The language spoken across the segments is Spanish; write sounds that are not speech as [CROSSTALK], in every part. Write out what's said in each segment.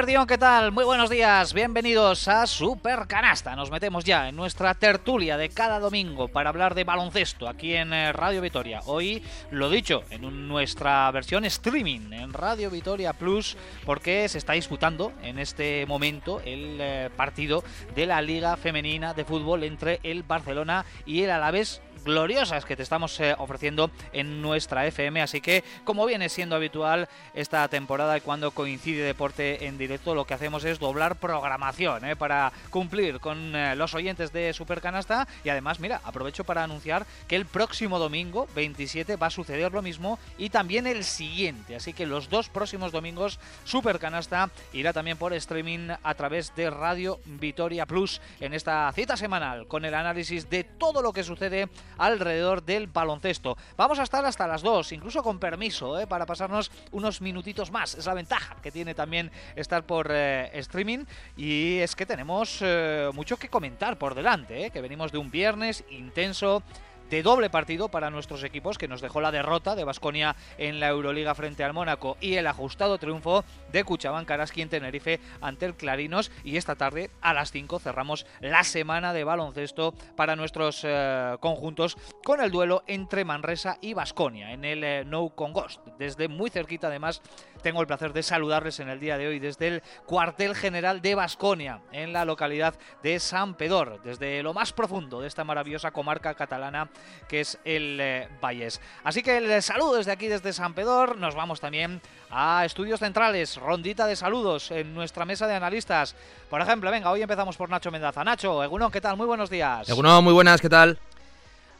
Guardión, ¿qué tal? Muy buenos días, bienvenidos a Super Canasta. Nos metemos ya en nuestra tertulia de cada domingo para hablar de baloncesto aquí en eh, Radio Vitoria. Hoy, lo dicho, en nuestra versión streaming en Radio Vitoria Plus, porque se está disputando en este momento el eh, partido de la Liga Femenina de Fútbol entre el Barcelona y el Alavés gloriosas que te estamos eh, ofreciendo en nuestra FM. Así que, como viene siendo habitual esta temporada y cuando coincide deporte en directo, lo que hacemos es doblar programación eh, para cumplir con eh, los oyentes de Supercanasta. Y además, mira, aprovecho para anunciar que el próximo domingo, 27, va a suceder lo mismo y también el siguiente. Así que los dos próximos domingos, Supercanasta irá también por streaming a través de Radio Vitoria Plus en esta cita semanal con el análisis de todo lo que sucede alrededor del baloncesto. Vamos a estar hasta las 2, incluso con permiso, ¿eh? para pasarnos unos minutitos más. Es la ventaja que tiene también estar por eh, streaming y es que tenemos eh, mucho que comentar por delante, que venimos de un viernes intenso de doble partido para nuestros equipos, que nos dejó la derrota de Basconia en la Euroliga frente al Mónaco y el ajustado triunfo de Cuchabán Karaski en Tenerife ante el Clarinos. Y esta tarde a las 5 cerramos la semana de baloncesto para nuestros eh, conjuntos con el duelo entre Manresa y Basconia en el eh, No Con Ghost. Desde muy cerquita, además, tengo el placer de saludarles en el día de hoy desde el cuartel general de Basconia en la localidad de San Pedor, desde lo más profundo de esta maravillosa comarca catalana que es el eh, Valles. Así que el saludo desde aquí, desde San Pedor. Nos vamos también a Estudios Centrales, rondita de saludos en nuestra mesa de analistas. Por ejemplo, venga, hoy empezamos por Nacho Mendaza. Nacho, Egunon, ¿qué tal? Muy buenos días. Egunon, muy buenas, ¿qué tal?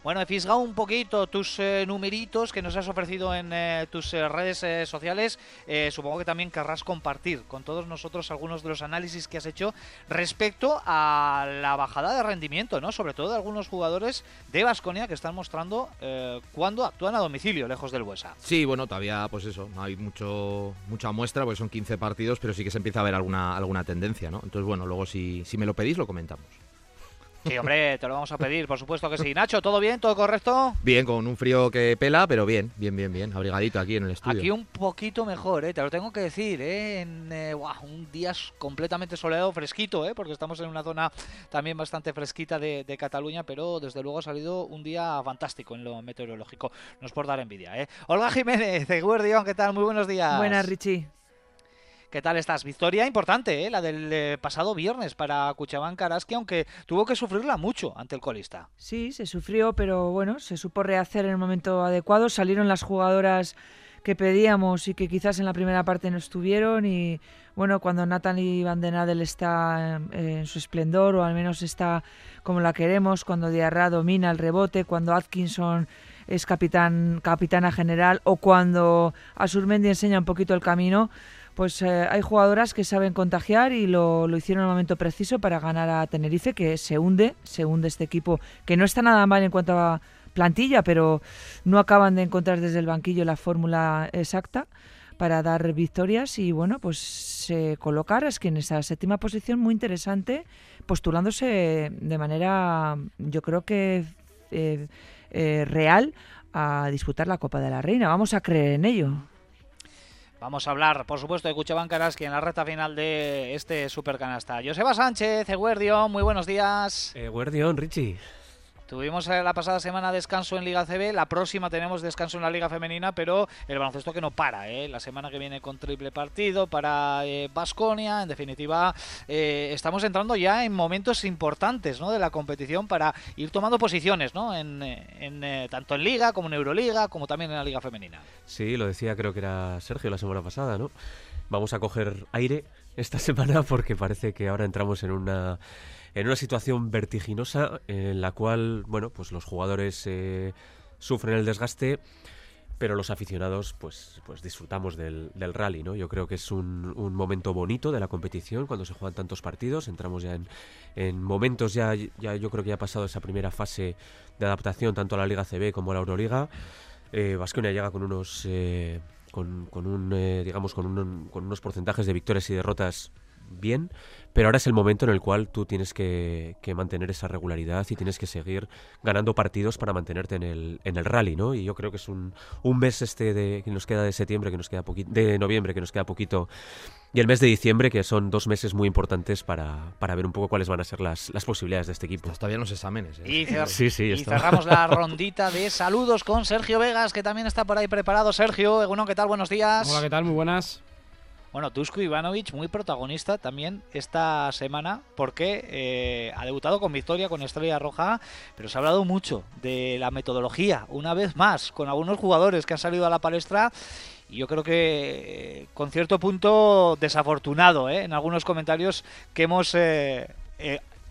Bueno, he fisgado un poquito tus eh, numeritos que nos has ofrecido en eh, tus eh, redes sociales. supongo que también querrás compartir con todos nosotros algunos de los análisis que has hecho respecto a la bajada de rendimiento, ¿no? Sobre todo de algunos jugadores de Vasconia que están mostrando cuando actúan a domicilio, lejos del Buesa. Sí, bueno, todavía, pues eso, no hay mucho mucha muestra, porque son 15 partidos, pero sí que se empieza a ver alguna, alguna tendencia, ¿no? Entonces, bueno, luego si, si me lo pedís, lo comentamos. Sí, hombre, te lo vamos a pedir, por supuesto que sí. Nacho, ¿todo bien? ¿Todo correcto? Bien, con un frío que pela, pero bien, bien, bien, bien. Abrigadito aquí en el estudio. Aquí un poquito mejor, ¿eh? te lo tengo que decir, ¿eh? En eh, un día completamente soleado, fresquito, ¿eh? porque estamos en una zona también bastante fresquita de, Cataluña, pero desde luego ha salido un día fantástico en lo meteorológico. Nos por dar envidia. ¿eh? Olga Jiménez, de Guardión, ¿qué tal? Muy buenos días. Buenas, Richie. ¿Qué tal estás? Victoria importante, ¿eh? la del eh, pasado viernes para Cuchabán Karaski, aunque tuvo que sufrirla mucho ante el colista. Sí, se sufrió, pero bueno, se supo rehacer en el momento adecuado. Salieron las jugadoras que pedíamos y que quizás en la primera parte no estuvieron y bueno, cuando Natalie Van den Adel está en, su esplendor o al menos está como la queremos, cuando Diarra domina el rebote, cuando Atkinson es capitán, capitana general o cuando Asurmendi enseña un poquito el camino, pues eh, hay jugadoras que saben contagiar y lo, hicieron en el momento preciso para ganar a Tenerife, que se hunde, se hunde este equipo, que no está nada mal en cuanto a plantilla, pero no acaban de encontrar desde el banquillo la fórmula exacta para dar victorias y bueno, pues se colocar es que en esa séptima posición muy interesante, postulándose de manera, yo creo que eh, eh, real a disputar la Copa de la Reina. Vamos a creer en ello. Vamos a hablar, por supuesto, de Cuchabán Karaski en la recta final de este Supercanasta. Joseba Sánchez, Eguerdión, muy buenos días. Eguerdión, Richie. Tuvimos eh, la pasada semana descanso en Liga CB, la próxima tenemos descanso en la Liga Femenina, pero el baloncesto que no para, ¿eh? la semana que viene con triple partido para Basconia, eh, en definitiva eh, estamos entrando ya en momentos importantes ¿no? de la competición para ir tomando posiciones, ¿no? en, tanto en Liga como en Euroliga, como también en la Liga Femenina. Sí, lo decía creo que era Sergio la semana pasada, ¿no? Vamos a coger aire esta [LAUGHS] semana porque parece que ahora entramos en una en una situación vertiginosa en la cual, bueno, pues los jugadores eh, sufren el desgaste, pero los aficionados, pues, pues disfrutamos del, rally, ¿no? Yo creo que es un, momento bonito de la competición cuando se juegan tantos partidos. Entramos ya en, momentos, ya, ya yo creo que ya ha pasado esa primera fase de adaptación tanto a la Liga CB como a la Euroliga. Eh, llega con unos... Eh, con, un, eh, digamos, con, con unos porcentajes de victorias y derrotas bien, pero ahora es el momento en el cual tú tienes que, mantener esa regularidad y tienes que seguir ganando partidos para mantenerte en el, en el rally, ¿no? Y yo creo que es un, un mes este de, que nos queda de septiembre, que nos queda poquito, de noviembre, que nos queda poquito, y el mes de diciembre, que son dos meses muy importantes para, para ver un poco cuáles van a ser las, las posibilidades de este equipo. Está bien los exámenes. ¿eh? Y, sí, sí, y cerramos la [LAUGHS] rondita de saludos con Sergio Vegas, que también está por ahí preparado. Sergio, Eguno, ¿qué tal? Buenos días. Hola, ¿qué tal? Muy buenas. Bueno, Tusko Ivanovic muy protagonista también esta semana porque eh, ha debutado con victoria con Estrella Roja, pero se ha hablado mucho de la metodología, una vez más, con algunos jugadores que han salido a la palestra y yo creo que eh, con cierto punto desafortunado ¿eh? en algunos comentarios que hemos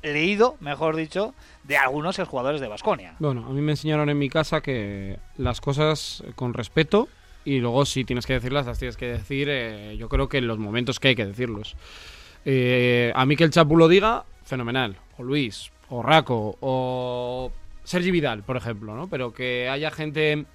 leído, mejor dicho, de algunos jugadores de Basconia. Bueno, a mí me enseñaron en mi casa que las cosas con respeto y luego si tienes que decirlas, las tienes que decir, eh, yo creo que en los momentos que hay que decirlos. Eh, a mí que el Chapu lo diga, fenomenal. O Luis, o Raco, o Sergi Vidal, por ejemplo, ¿no? Pero que haya gente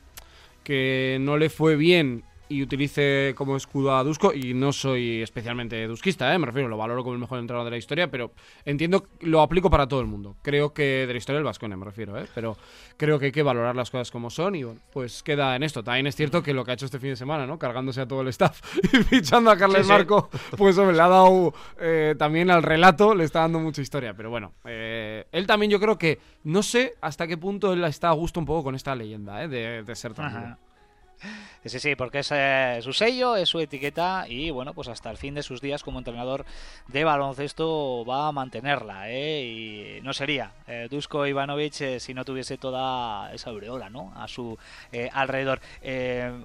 que no le fue bien y utilice como escudo a Dusko. Y no soy especialmente dusquista, ¿eh? me refiero, lo valoro como el mejor entrenador de la historia, pero entiendo, lo aplico para todo el mundo. Creo que de la historia del Vascone me refiero, ¿eh? pero creo que hay que valorar las cosas como son y bueno, pues queda en esto. También es cierto que lo que ha hecho este fin de semana, ¿no? cargándose a todo el staff [LAUGHS] y fichando a Carles Marco, pues hombre, le ha dado eh, también al relato, le está dando mucha historia. Pero bueno, eh, él también yo creo que no sé hasta qué punto él está a gusto un poco con esta leyenda ¿eh? de, de ser tan Sí, sí, porque es eh, su sello, es su etiqueta y bueno, pues hasta el fin de sus días como entrenador de baloncesto va a mantenerla. ¿eh? Y no sería eh, Dusko Ivanovic eh, si no tuviese toda esa aureola ¿no? a su alrededor.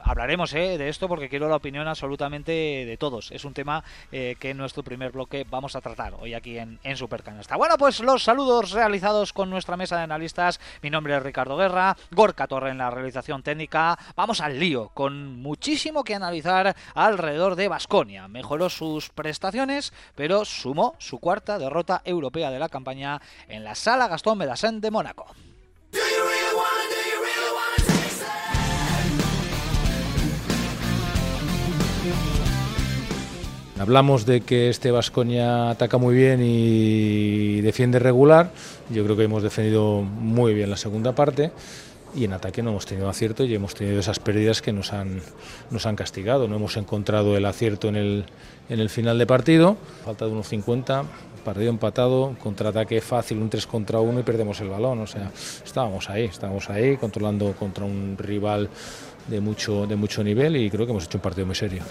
hablaremos de esto porque quiero la opinión absolutamente de todos. Es un tema que en nuestro primer bloque vamos a tratar hoy aquí en, en Supercanasta. Bueno, pues los saludos realizados con nuestra mesa de analistas. Mi nombre es Ricardo Guerra, Gorka Torre en la realización técnica. Vamos al lío con muchísimo que analizar alrededor de Basconia. Mejoró sus prestaciones, pero sumó su cuarta derrota europea de la campaña en la sala Gastón Medasen de Mónaco. Hablamos de que este Vasconia ataca muy bien y defiende regular. Yo creo que hemos defendido muy bien la segunda parte y en ataque no hemos tenido acierto y hemos tenido esas pérdidas que nos han, nos han castigado. No hemos encontrado el acierto en el, en el final de partido, falta de unos 50, partido empatado, contraataque fácil, un 3 contra 1 y perdemos el balón. O sea, estábamos ahí, estábamos ahí controlando contra un rival de mucho, de mucho nivel y creo que hemos hecho un partido muy serio.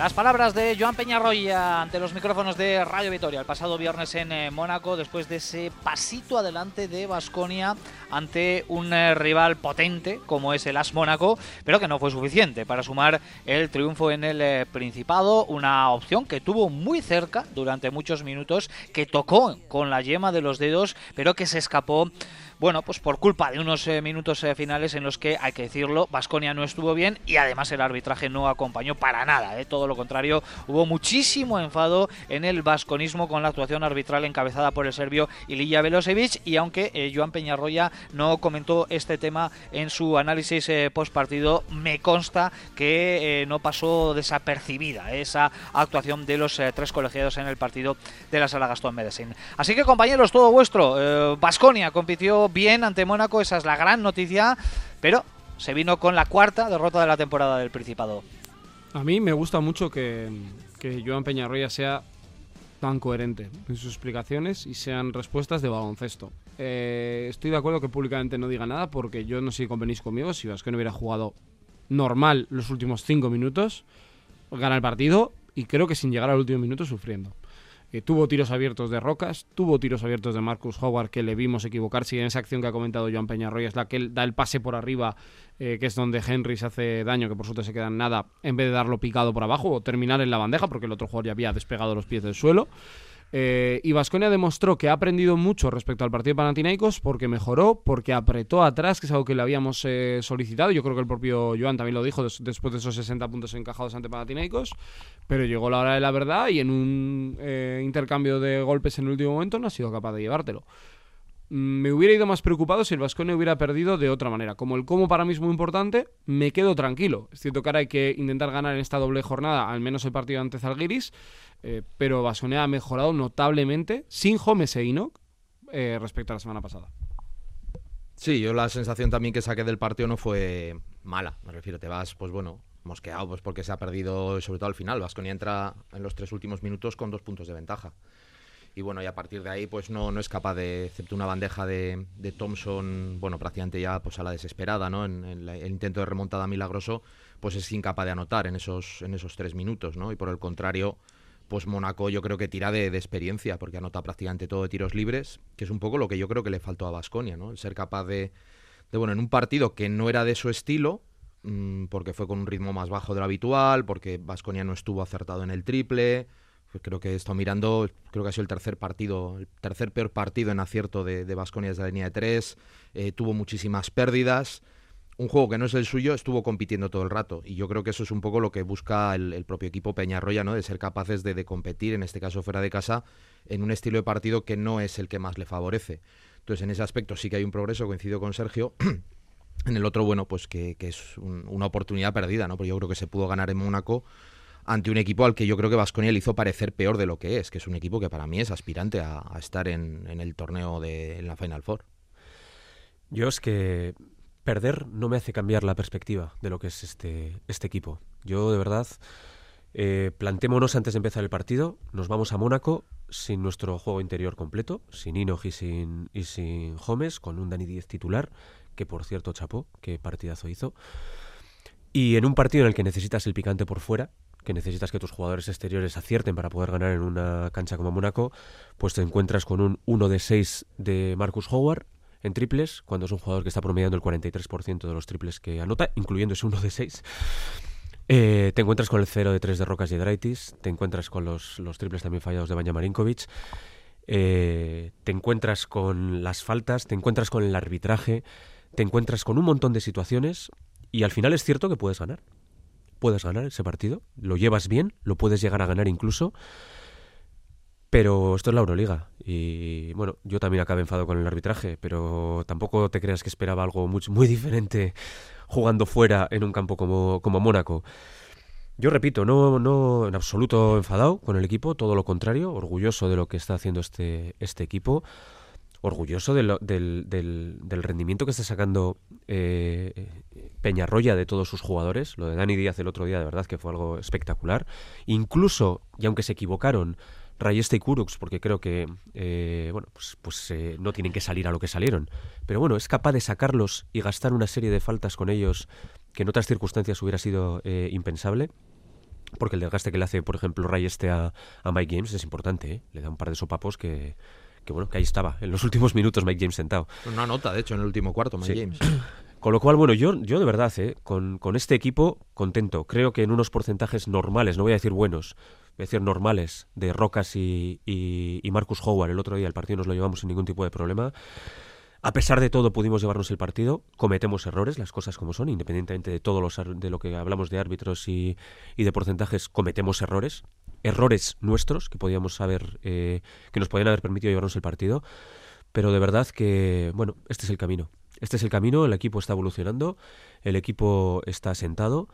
Las palabras de Joan Peñarroya ante los micrófonos de Radio Vitoria el pasado viernes en eh, Mónaco después de ese pasito adelante de Basconia ante un eh, rival potente como es el As Mónaco, pero que no fue suficiente para sumar el triunfo en el eh, Principado, una opción que tuvo muy cerca durante muchos minutos, que tocó con la yema de los dedos, pero que se escapó bueno, pues por culpa de unos eh, minutos eh, finales en los que, hay que decirlo, Vasconia no estuvo bien y además el arbitraje no acompañó para nada. Eh. Todo lo contrario, hubo muchísimo enfado en el vasconismo con la actuación arbitral encabezada por el serbio Ilija Velosevic y aunque Joan Peñarroya no comentó este tema en su análisis post partido, me consta que no pasó desapercibida esa actuación de los tres colegiados en el partido de la Sala Gastón Medellín. Así que compañeros, todo vuestro. Vasconia compitió bien ante Mónaco, esa es la gran noticia, pero se vino con la cuarta derrota de la temporada del Principado. A mí me gusta mucho que, que Joan Peñarroya sea tan coherente en sus explicaciones y sean respuestas de baloncesto. Eh, estoy de acuerdo que públicamente no diga nada porque yo no sé si convenís conmigo, si no hubiera jugado normal los últimos cinco minutos, gana el partido y creo que sin llegar al último minuto sufriendo tuvo tiros abiertos de Rocas, tuvo tiros abiertos de Marcus Howard que le vimos equivocarse y en esa acción que ha comentado Joan Peñarroya es la que él da el pase por arriba, eh, que es donde Henry se hace daño, que por suerte se queda en nada, en vez de darlo picado por abajo o terminar en la bandeja, porque el otro jugador ya había despegado los pies del suelo. Eh, y Vasconia demostró que ha aprendido mucho respecto al partido de Panathinaikos porque mejoró, porque apretó atrás, que es algo que le habíamos eh, solicitado. Yo creo que el propio Joan también lo dijo después de esos 60 puntos encajados ante Panathinaikos. Pero llegó la hora de la verdad y en un eh, intercambio de golpes en el último momento no ha sido capaz de llevártelo. me hubiera ido más preocupado si el Vasconia hubiera perdido de otra manera. Como el cómo para mí es muy importante, me quedo tranquilo. Es cierto que ahora hay que intentar ganar en esta doble jornada, al menos el partido ante Zalgiris, eh, pero Vasconia ha mejorado notablemente, sin Homes e Inoc, eh, respecto a la semana pasada. Sí, yo la sensación también que saqué del partido no fue mala. Me refiero, te vas, pues bueno, mosqueado, pues porque se ha perdido, sobre todo al final. Vasconia entra en los tres últimos minutos con dos puntos de ventaja y bueno, y a partir de ahí pues no, no es capaz de, excepto una bandeja de, de Thompson, bueno, prácticamente ya pues a la desesperada, ¿no? En, el intento de remontada milagroso, pues es incapaz de anotar en esos, en esos tres minutos, ¿no? Y por el contrario, pues Mónaco yo creo que tira de, experiencia, porque anota prácticamente todo de tiros libres, que es un poco lo que yo creo que le faltó a Basconia, ¿no? El ser capaz de, de, bueno, en un partido que no era de su estilo, mmm, porque fue con un ritmo más bajo de lo habitual, porque Basconia no estuvo acertado en el triple, pues creo que he estado mirando, creo que ha sido el tercer partido, el tercer peor partido en acierto de Vasconia desde la línea de tres. Eh, tuvo muchísimas pérdidas. Un juego que no es el suyo, estuvo compitiendo todo el rato. Y yo creo que eso es un poco lo que busca el, propio equipo Peñarroya, ¿no? De ser capaces de, competir, en este caso fuera de casa, en un estilo de partido que no es el que más le favorece. Entonces, en ese aspecto sí que hay un progreso, coincido con Sergio. [CLEARS THROAT] en el otro, bueno, pues que, es una oportunidad perdida, ¿no? Porque yo creo que se pudo ganar en Mónaco ante un equipo al que yo creo que Vasconia le hizo parecer peor de lo que es, que es un equipo que para mí es aspirante a, estar en, el torneo de la Final Four. Yo es que perder no me hace cambiar la perspectiva de lo que es este, este equipo. Yo de verdad, eh, plantémonos antes de empezar el partido, nos vamos a Mónaco sin nuestro juego interior completo, sin Inoji y sin, y sin Gómez, con un Dani 10 titular, que por cierto chapó, qué partidazo hizo. Y en un partido en el que necesitas el picante por fuera, que necesitas que tus jugadores exteriores acierten para poder ganar en una cancha como Mónaco, pues te encuentras con un 1 de 6 de Marcus Howard en triples, cuando es un jugador que está promediando el 43% de los triples que anota, incluyendo ese 1 de 6. Eh, te encuentras con el 0 de 3 de Rocas y Draitis, te encuentras con los, los triples también fallados de Banja Marinkovic, eh, te encuentras con las faltas, te encuentras con el arbitraje, te encuentras con un montón de situaciones y al final es cierto que puedes ganar puedes ganar ese partido, lo llevas bien, lo puedes llegar a ganar incluso, pero esto es la Euroliga y bueno, yo también acabé enfado con el arbitraje, pero tampoco te creas que esperaba algo muy, muy diferente jugando fuera en un campo como, como Mónaco. Yo repito, no, no en absoluto enfadado con el equipo, todo lo contrario, orgulloso de lo que está haciendo este, este equipo orgulloso del, del, rendimiento que está sacando eh, Peñarroya de todos sus jugadores. Lo de Dani Díaz el otro día, de verdad que fue algo espectacular. Incluso, y aunque se equivocaron, Rayeste y Kurux, porque creo que eh, bueno, pues, pues eh, no tienen que salir a lo que salieron. Pero bueno, es capaz de sacarlos y gastar una serie de faltas con ellos que en otras circunstancias hubiera sido impensable. Porque el desgaste que le hace, por ejemplo, Rayeste a, a Mike James es importante. Le da un par de sopapos que, que bueno, que ahí estaba, en los últimos minutos Mike James sentado. Una nota, de hecho, en el último cuarto, Mike James. [CLEARS THROAT] Con lo cual, bueno, yo, yo de verdad, ¿eh? con, con, este equipo, contento. Creo que en unos porcentajes normales, no voy a decir buenos, voy a decir normales, de Rocas y, y, Marcus Howard, el otro día el partido nos lo llevamos sin ningún tipo de problema. A pesar de todo pudimos llevarnos el partido, cometemos errores, las cosas como son, independientemente de todo los, de lo que hablamos de árbitros y, y de porcentajes, cometemos errores, errores nuestros que podíamos haber, eh, que nos podían haber permitido llevarnos el partido, pero de verdad que, bueno, este es el camino. Este es el camino, el equipo está evolucionando, el equipo está sentado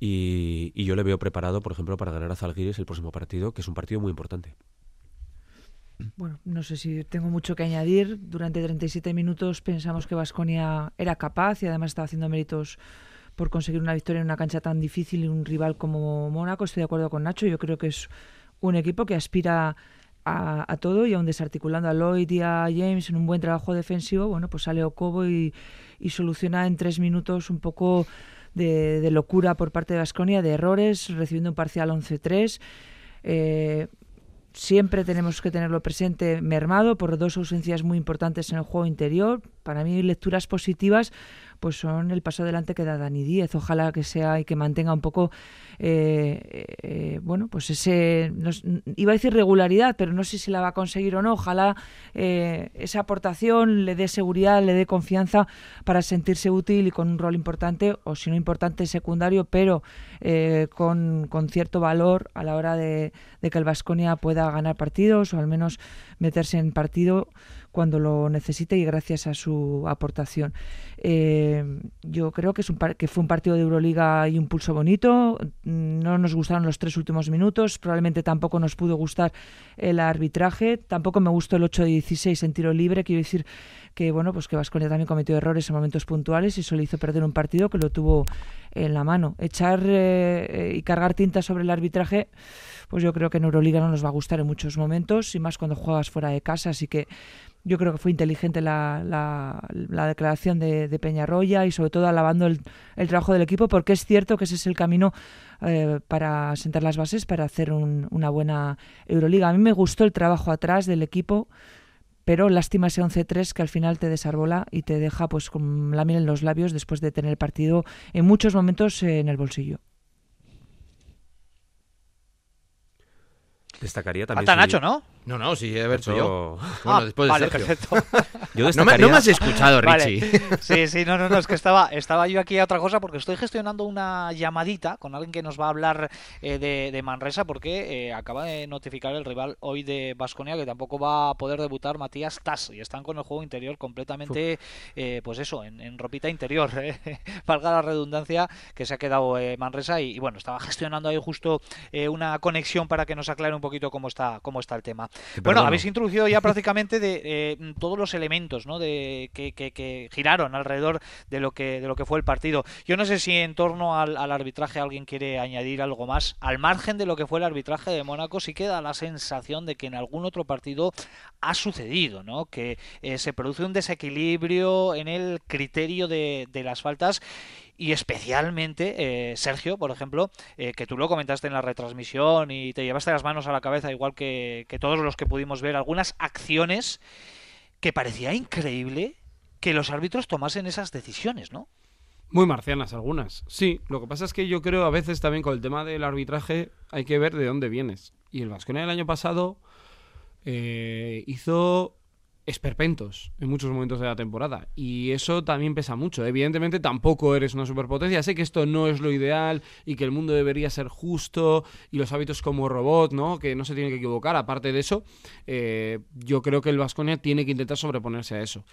y, yo le veo preparado, por ejemplo, para ganar a Zalgiris el próximo partido, que es un partido muy importante. Bueno, no sé si tengo mucho que añadir. Durante 37 minutos pensamos que Vasconia era capaz y además estaba haciendo méritos por conseguir una victoria en una cancha tan difícil y un rival como Mónaco. Estoy de acuerdo con Nacho. Yo creo que es un equipo que aspira a, todo y aún desarticulando a Lloyd y a James en un buen trabajo defensivo, bueno, pues sale Ocobo y, y soluciona en tres minutos un poco de, locura por parte de Vasconia, de errores, recibiendo un parcial 11-3. Eh, siempre tenemos que tenerlo presente mermado por dos ausencias muy importantes en el juego interior. Para mí, lecturas positivas pues son el paso adelante que da Dani Díez. Ojalá que sea y que mantenga un poco, eh, eh, bueno, pues ese, iba a decir regularidad, pero no sé si la va a conseguir o no. Ojalá eh, esa aportación le dé seguridad, le dé confianza para sentirse útil y con un rol importante, o si no importante, secundario, pero con, con, cierto valor a la hora de, de que el Vasconia pueda ganar partidos o al menos meterse en partido cuando lo necesite y gracias a su aportación. Eh, yo creo que, es un que fue un partido de Euroliga y un pulso bonito. No nos gustaron los tres últimos minutos, probablemente tampoco nos pudo gustar el arbitraje, tampoco me gustó el 8 de 16 en tiro libre, quiero decir que bueno, pues que Vasconia también cometió errores en momentos puntuales y eso le hizo perder un partido que lo tuvo en la mano. Echar eh, eh, y cargar tinta sobre el arbitraje, pues yo creo que en Euroliga no nos va a gustar en muchos momentos y más cuando juegas fuera de casa, así que yo creo que fue inteligente la, la, declaración de, de, Peñarroya y sobre todo alabando el, trabajo del equipo porque es cierto que ese es el camino eh, para sentar las bases para hacer una buena Euroliga. A mí me gustó el trabajo atrás del equipo pero lástima ese 11-3 que al final te desarbola y te deja pues con la miel en los labios después de tener el partido en muchos momentos en el bolsillo. Destacaría también. Falta Nacho, ¿no? No, no, sí, he ver yo. Bueno, ah, después de vale, perfecto. [LAUGHS] yo no, me, no, me, has escuchado, Richie. [LAUGHS] Sí, sí, no, no, no, es que estaba, estaba yo aquí a otra cosa porque estoy gestionando una llamadita con alguien que nos va a hablar eh, de, de, Manresa porque eh, acaba de notificar el rival hoy de Basconia que tampoco va a poder debutar Matías Tass y están con el juego interior completamente, eh, pues eso, en, ropita interior, [LAUGHS] valga la redundancia que se ha quedado Manresa y, y, bueno, estaba gestionando ahí justo una conexión para que nos aclare un poquito cómo está, cómo está el tema. Bueno, habéis introducido ya prácticamente de eh, todos los elementos ¿no? de, que, giraron alrededor de lo que de lo que fue el partido. Yo no sé si en torno al, arbitraje alguien quiere añadir algo más. Al margen de lo que fue el arbitraje de Mónaco, sí queda la sensación de que en algún otro partido ha sucedido, ¿no? Que eh, se produce un desequilibrio en el criterio de, de las faltas y especialmente, eh, Sergio, por ejemplo, eh, que tú lo comentaste en la retransmisión y te llevaste las manos a la cabeza, igual que, todos los que pudimos ver, algunas acciones que parecía increíble que los árbitros tomasen esas decisiones, ¿no? Muy marcianas algunas. Sí, lo que pasa es que yo creo a veces también con el tema del arbitraje hay que ver de dónde vienes. Y el Vasconia del año pasado eh, hizo esperpentos en muchos momentos de la temporada. Y eso también pesa mucho. Evidentemente tampoco eres una superpotencia. Sé que esto no es lo ideal y que el mundo debería ser justo y los hábitos como robot, ¿no? Que no se tiene que equivocar. Aparte de eso, eh, yo creo que el Vasconia tiene que intentar sobreponerse a eso.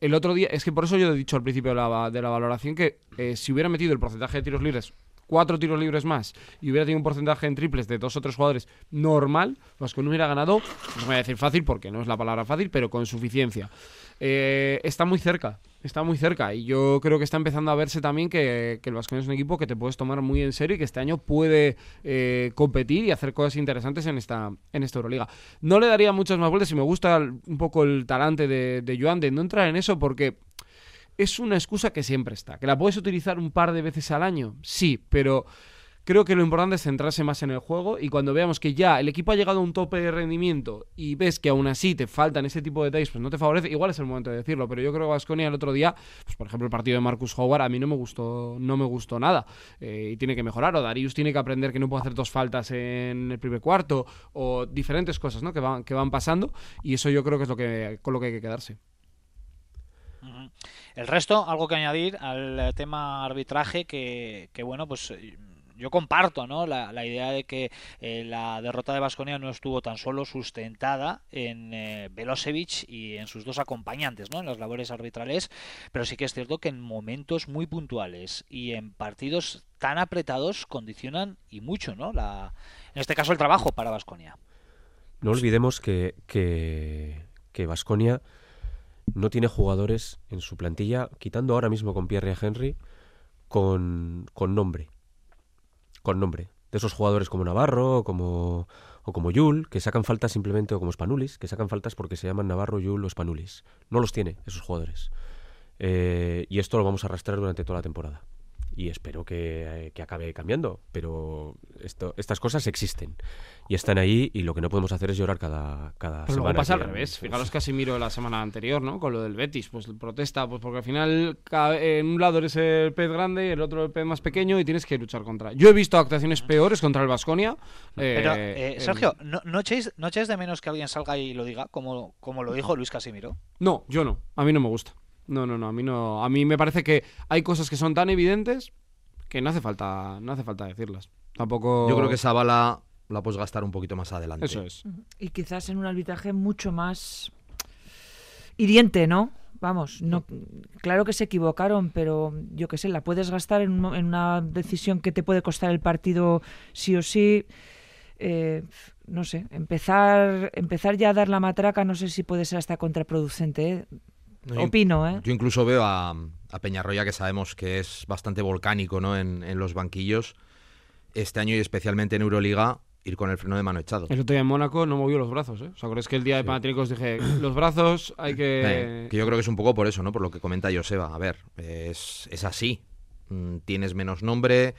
El otro día, es que por eso yo he dicho al principio de la, de la valoración que eh, si hubiera metido el porcentaje de tiros libres cuatro tiros libres más y hubiera tenido un porcentaje en triples de dos o tres jugadores normal, que no hubiera ganado, no voy a decir fácil porque no es la palabra fácil, pero con suficiencia. Eh, está muy cerca, está muy cerca y yo creo que está empezando a verse también que, el Vasconia es un equipo que te puedes tomar muy en serio y que este año puede eh, competir y hacer cosas interesantes en esta, en esta Euroliga. No le daría muchas más vueltas y me gusta un poco el talante de, de Joan de no entrar en eso porque es una excusa que siempre está. ¿Que la puedes utilizar un par de veces al año? Sí, pero creo que lo importante es centrarse más en el juego y cuando veamos que ya el equipo ha llegado a un tope de rendimiento y ves que aún así te faltan ese tipo de detalles, pues no te favorece, igual es el momento de decirlo, pero yo creo que Vasconia el otro día, pues por ejemplo el partido de Marcus Howard a mí no me gustó, no me gustó nada eh, y tiene que mejorar, o Darius tiene que aprender que no puede hacer dos faltas en el primer cuarto o diferentes cosas ¿no? que, van, que van pasando y eso yo creo que es lo que, con lo que hay que quedarse. El resto, algo que añadir al tema arbitraje, que, bueno, pues yo comparto ¿no? la, idea de que eh, la derrota de Vasconia no estuvo tan solo sustentada en eh, y en sus dos acompañantes ¿no? en las labores arbitrales, pero sí que es cierto que en momentos muy puntuales y en partidos tan apretados condicionan y mucho ¿no? la, en este caso el trabajo para Vasconia. No olvidemos que que Vasconia no tiene jugadores en su plantilla, quitando ahora mismo con Pierre Henry, con, con nombre. Con nombre. De esos jugadores como Navarro como, o como Yul, que sacan faltas simplemente, o como Spanulis, que sacan faltas porque se llaman Navarro, Yul o Spanulis. No los tiene esos jugadores. Eh, y esto lo vamos a arrastrar durante toda la temporada y espero que, que, acabe cambiando. Pero esto, estas cosas existen y están ahí y lo que no podemos hacer es llorar cada, cada Pero semana. Luego pasa al revés. Fijaros [LAUGHS] Casimiro la semana anterior, ¿no? Con lo del Betis, pues protesta, pues porque al final en un lado eres el pez grande y el otro el pez más pequeño y tienes que luchar contra. Yo he visto actuaciones peores contra el Vasconia. Pero, eh, eh, Sergio, ¿no, no, echéis, ¿no echéis de menos que alguien salga y lo diga, como, como lo dijo Luis Casimiro? No, yo no. A mí no me gusta. No, no, no, a mí no. A mí me parece que hay cosas que son tan evidentes que no hace falta, no hace falta decirlas. Tampoco. Yo creo que esa bala la puedes gastar un poquito más adelante. Eso es. Y quizás en un arbitraje mucho más hiriente, ¿no? Vamos, no, claro que se equivocaron, pero yo qué sé, la puedes gastar en, en, una decisión que te puede costar el partido sí o sí. Eh, no sé, empezar, empezar ya a dar la matraca, no sé si puede ser hasta contraproducente. ¿eh? Opino, ¿eh? Yo incluso veo a, a, Peñarroya, que sabemos que es bastante volcánico ¿no? en, en los banquillos, este año y especialmente en Euroliga, ir con el freno de mano echado. El otro día en Mónaco no movió los brazos, ¿eh? O sea, es que el día de Panathinaikos dije, los brazos hay que... Eh, que yo creo que es un poco por eso, ¿no? Por lo que comenta Joseba. A ver, es, es así. Mm, tienes menos nombre,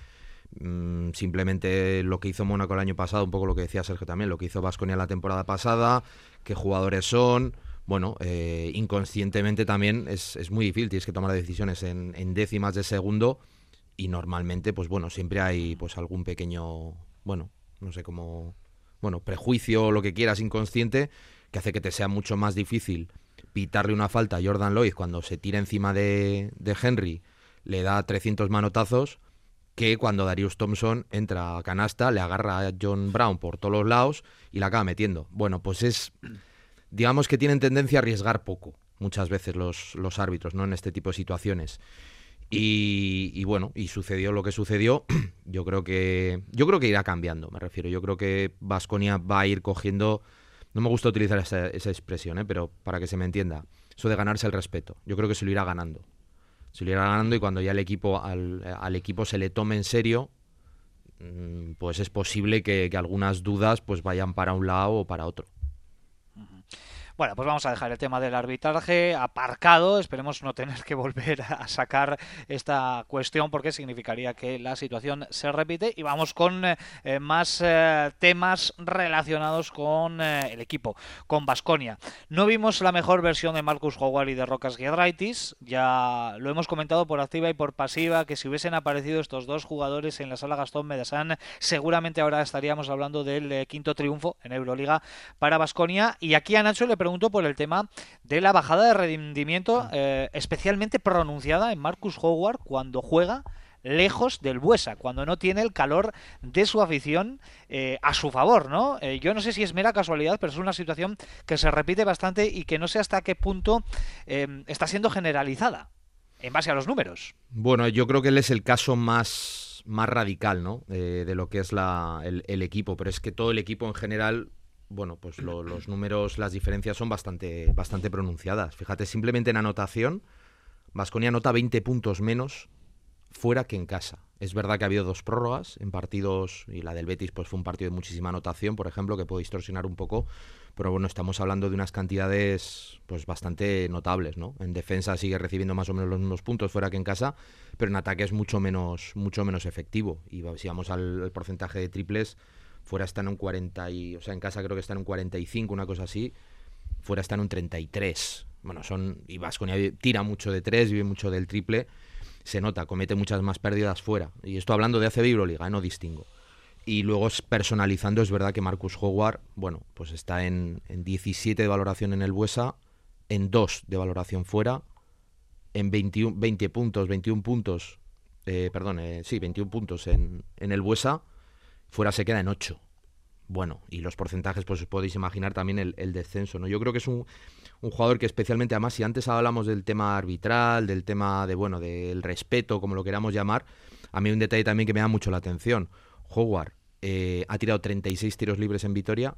mm, simplemente lo que hizo Mónaco el año pasado, un poco lo que decía Sergio también, lo que hizo Vasconia la temporada pasada, qué jugadores son... Bueno, eh, inconscientemente también es, es, muy difícil, tienes que tomar decisiones en, en décimas de segundo y normalmente, pues bueno, siempre hay pues algún pequeño, bueno, no sé cómo, bueno, prejuicio o lo que quieras inconsciente, que hace que te sea mucho más difícil pitarle una falta a Jordan Lloyd cuando se tira encima de, de Henry, le da 300 manotazos, que cuando Darius Thompson entra a canasta, le agarra a John Brown por todos los lados y la acaba metiendo. Bueno, pues es, digamos que tienen tendencia a arriesgar poco muchas veces los, árbitros, ¿no? En este tipo de situaciones. Y, y, bueno, y sucedió lo que sucedió. [CLEARS THROAT] Yo creo que yo creo que irá cambiando, me refiero. Yo creo que Vasconia va a ir cogiendo. No me gusta utilizar esa, esa, expresión, ¿eh? pero para que se me entienda, eso de ganarse el respeto. Yo creo que se lo irá ganando. Se lo irá ganando y cuando ya el equipo al, al equipo se le tome en serio, mm, pues es posible que, que algunas dudas pues vayan para un lado o para otro. Bueno, pues vamos a dejar el tema del arbitraje aparcado. Esperemos no tener que volver a sacar esta cuestión porque significaría que la situación se repite. Y vamos con eh, más eh, temas relacionados con eh, el equipo, con Basconia. No vimos la mejor versión de Marcus Howard y de Rocas Giedraitis. Ya lo hemos comentado por activa y por pasiva que si hubiesen aparecido estos dos jugadores en la sala Gastón Medesan, seguramente ahora estaríamos hablando del quinto triunfo en Euroliga para Basconia. Y aquí a Nacho le pregunto por el tema de la bajada de rendimiento eh, especialmente pronunciada en Marcus Howard cuando juega lejos del Buesa, cuando no tiene el calor de su afición eh, a su favor, ¿no? Eh, yo no sé si es mera casualidad, pero es una situación que se repite bastante y que no sé hasta qué punto eh, está siendo generalizada en base a los números. Bueno, yo creo que él es el caso más, más radical, ¿no? De lo que es la, el, el, equipo, pero es que todo el equipo en general bueno, pues lo, los números, las diferencias son bastante, bastante pronunciadas. Fíjate, simplemente en anotación, Vasconia anota 20 puntos menos fuera que en casa. Es verdad que ha habido dos prórrogas en partidos, y la del Betis pues fue un partido de muchísima anotación, por ejemplo, que puede distorsionar un poco, pero bueno, estamos hablando de unas cantidades pues bastante notables, ¿no? En defensa sigue recibiendo más o menos los mismos puntos fuera que en casa, pero en ataque es mucho menos, mucho menos efectivo. Y si vamos al, al porcentaje de triples, fuera está en un 40 y, o sea, en casa creo que está en un 45, una cosa así, fuera está en un 33. Bueno, son y Vasconia tira mucho de tres, vive mucho del triple, se nota, comete muchas más pérdidas fuera. Y esto hablando de ACB Euroliga, ¿eh? no distingo. Y luego personalizando, es verdad que Marcus Howard, bueno, pues está en, en 17 de valoración en el Buesa, en 2 de valoración fuera, en 21, 20 puntos, 21 puntos, eh, perdón, eh, sí, 21 puntos en, en el Buesa, fuera se queda en 8. Bueno, y los porcentajes, pues os podéis imaginar también el, descenso, ¿no? Yo creo que es un, un, jugador que especialmente, además, si antes hablamos del tema arbitral, del tema de, bueno, del respeto, como lo queramos llamar, a mí un detalle también que me da mucho la atención. Howard eh, ha tirado 36 tiros libres en Vitoria,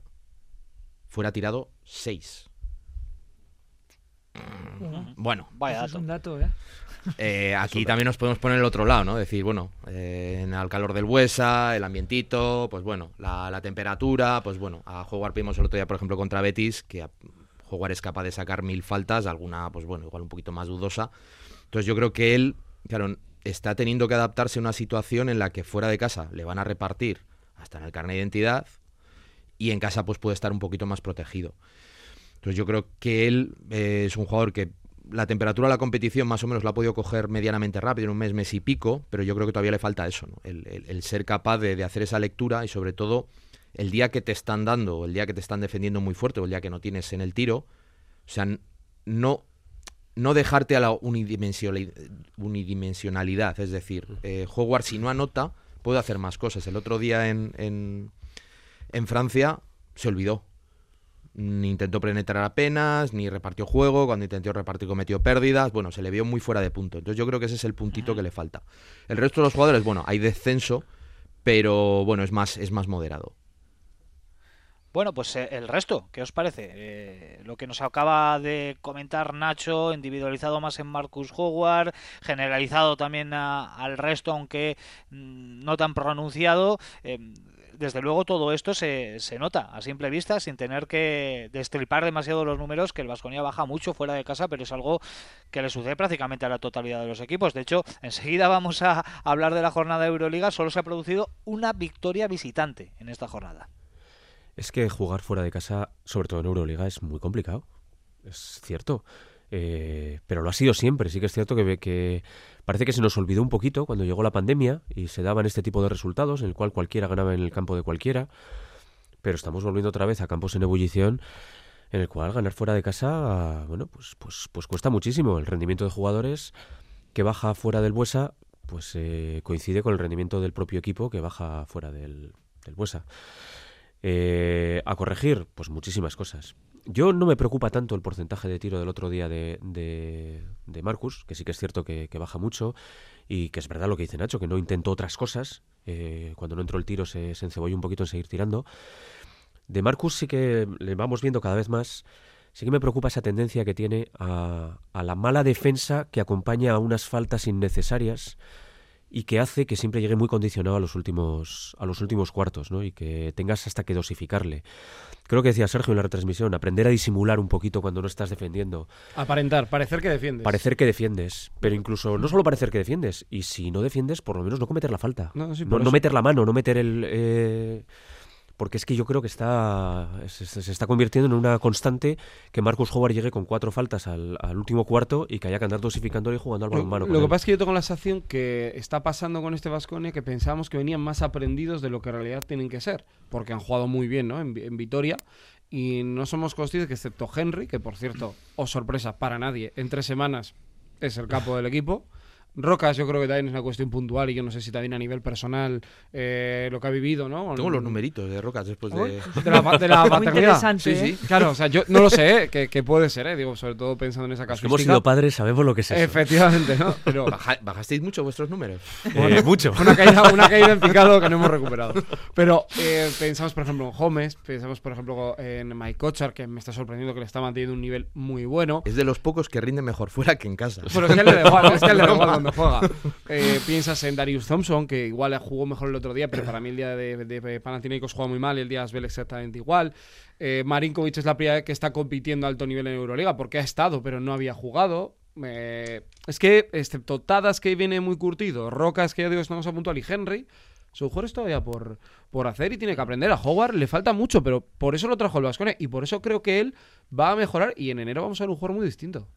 fuera tirado 6. Bueno, vaya dato. Es un dato, ¿eh? Eh, aquí Super. también nos podemos poner el otro lado, ¿no? Decir, bueno, eh, en el calor del Buesa, el ambientito, pues bueno, la, la, temperatura, pues bueno, a jugar vimos el otro día, por ejemplo, contra Betis, que a jugar es capaz de sacar mil faltas, alguna, pues bueno, igual un poquito más dudosa. Entonces yo creo que él, claro, está teniendo que adaptarse a una situación en la que fuera de casa le van a repartir hasta en el carnet de identidad y en casa pues puede estar un poquito más protegido. Entonces yo creo que él eh, es un jugador que la temperatura de la competición más o menos la ha podido coger medianamente rápido, en un mes, mes y pico, pero yo creo que todavía le falta eso, ¿no? el, ser capaz de, hacer esa lectura y sobre todo el día que te están dando, el día que te están defendiendo muy fuerte o el día que no tienes en el tiro, o sea, no, no dejarte a la unidimensionalidad, es decir, eh, Howard si no anota puede hacer más cosas. El otro día en, en, en Francia se olvidó Ni intentó penetrar apenas, ni repartió juego, cuando intentó repartir cometió pérdidas, bueno, se le vio muy fuera de punto. Entonces yo creo que ese es el puntito que le falta. El resto de los jugadores, bueno, hay descenso, pero bueno, es más, es más moderado. Bueno, pues eh, el resto, ¿qué os parece? Eh, lo que nos acaba de comentar Nacho, individualizado más en Marcus Howard, generalizado también al resto, aunque mm, no tan pronunciado. Em, desde luego todo esto se, se, nota a simple vista, sin tener que destripar demasiado los números, que el Vasconia baja mucho fuera de casa, pero es algo que le sucede prácticamente a la totalidad de los equipos. De hecho, enseguida vamos a hablar de la jornada de Euroliga, solo se ha producido una victoria visitante en esta jornada. Es que jugar fuera de casa, sobre todo en Euroliga, es muy complicado. Es cierto. Eh, pero lo ha sido siempre. Sí que es cierto que, parece que se nos olvidó un poquito cuando llegó la pandemia y se daban este tipo de resultados en el cual cualquiera ganaba en el campo de cualquiera. Pero estamos volviendo otra vez a campos en ebullición en el cual ganar fuera de casa, bueno, pues, pues, pues cuesta muchísimo. El rendimiento de jugadores que baja fuera del Buesa, pues eh, coincide con el rendimiento del propio equipo que baja fuera del Buesa. Eh, a corregir, pues muchísimas cosas. Yo no me preocupa tanto el porcentaje de tiro del otro día de, de, Marcus, que sí que es cierto que, baja mucho y que es verdad lo que dice Nacho, que no intentó otras cosas. Eh, cuando no entró el tiro se, se encebolló un poquito en seguir tirando. De Marcus sí que le vamos viendo cada vez más. Sí que me preocupa esa tendencia que tiene a, a la mala defensa que acompaña a unas faltas innecesarias y que hace que siempre llegue muy condicionado a los últimos a los últimos cuartos, ¿no? Y que tengas hasta que dosificarle. Creo que decía Sergio en la retransmisión, aprender a disimular un poquito cuando no estás defendiendo. Aparentar, parecer que defiendes. Parecer que defiendes, pero incluso no solo parecer que defiendes, y si no defiendes, por lo menos no cometer la falta. No, no, meter la mano, no meter el eh, porque es que yo creo que está se, está convirtiendo en una constante que Marcus Howard llegue con cuatro faltas al, último cuarto y que haya que andar dosificándolo y jugando al balonmano. Lo, lo que pasa es que yo tengo la sensación que está pasando con este Vasconia que pensábamos que venían más aprendidos de lo que en realidad tienen que ser, porque han jugado muy bien ¿no? en, en Vitoria y no somos conscientes que excepto Henry, que por cierto, o oh sorpresa para nadie, en tres semanas es el capo del equipo. Rocas yo creo que también es una cuestión puntual y yo no sé si también a nivel personal eh, lo que ha vivido, ¿no? Tengo los numeritos de Rocas después de... [LAUGHS] de la, de la paternidad. Sí, sí. ¿eh? Claro, o sea, yo no lo sé, [LAUGHS] ¿eh? que, puede ser, ¿eh? Digo, sobre todo pensando en esa casuística. hemos sido padres, sabemos lo que es eso. Efectivamente, ¿no? [LAUGHS] Pero... ¿Bajasteis mucho vuestros números? Eh, mucho. Una caída, una caída en picado que no hemos recuperado. Pero pensamos, por ejemplo, en Holmes, pensamos, por ejemplo, en Mike Kochar, que me está sorprendiendo que le está manteniendo un nivel muy bueno. Es de los pocos que rinde mejor fuera que en casa. Pero es que le da igual, es que le da igual cuando juega. Eh, piensas en Darius Thompson, que igual jugó mejor el otro día, pero para mí el día de, de, Panathinaikos juega muy mal el día de Asbel exactamente igual. Eh, Marinkovic es la primera vez que está compitiendo a alto nivel en Euroliga, porque ha estado, pero no había jugado. es que, excepto Tadas, que viene muy curtido, Rocas, que ya digo, estamos a puntual, y Henry, su juego es todavía por, por hacer y tiene que aprender. A Howard le falta mucho, pero por eso lo trajo el Vascone y por eso creo que él va a mejorar y en enero vamos a ver un jugador muy distinto.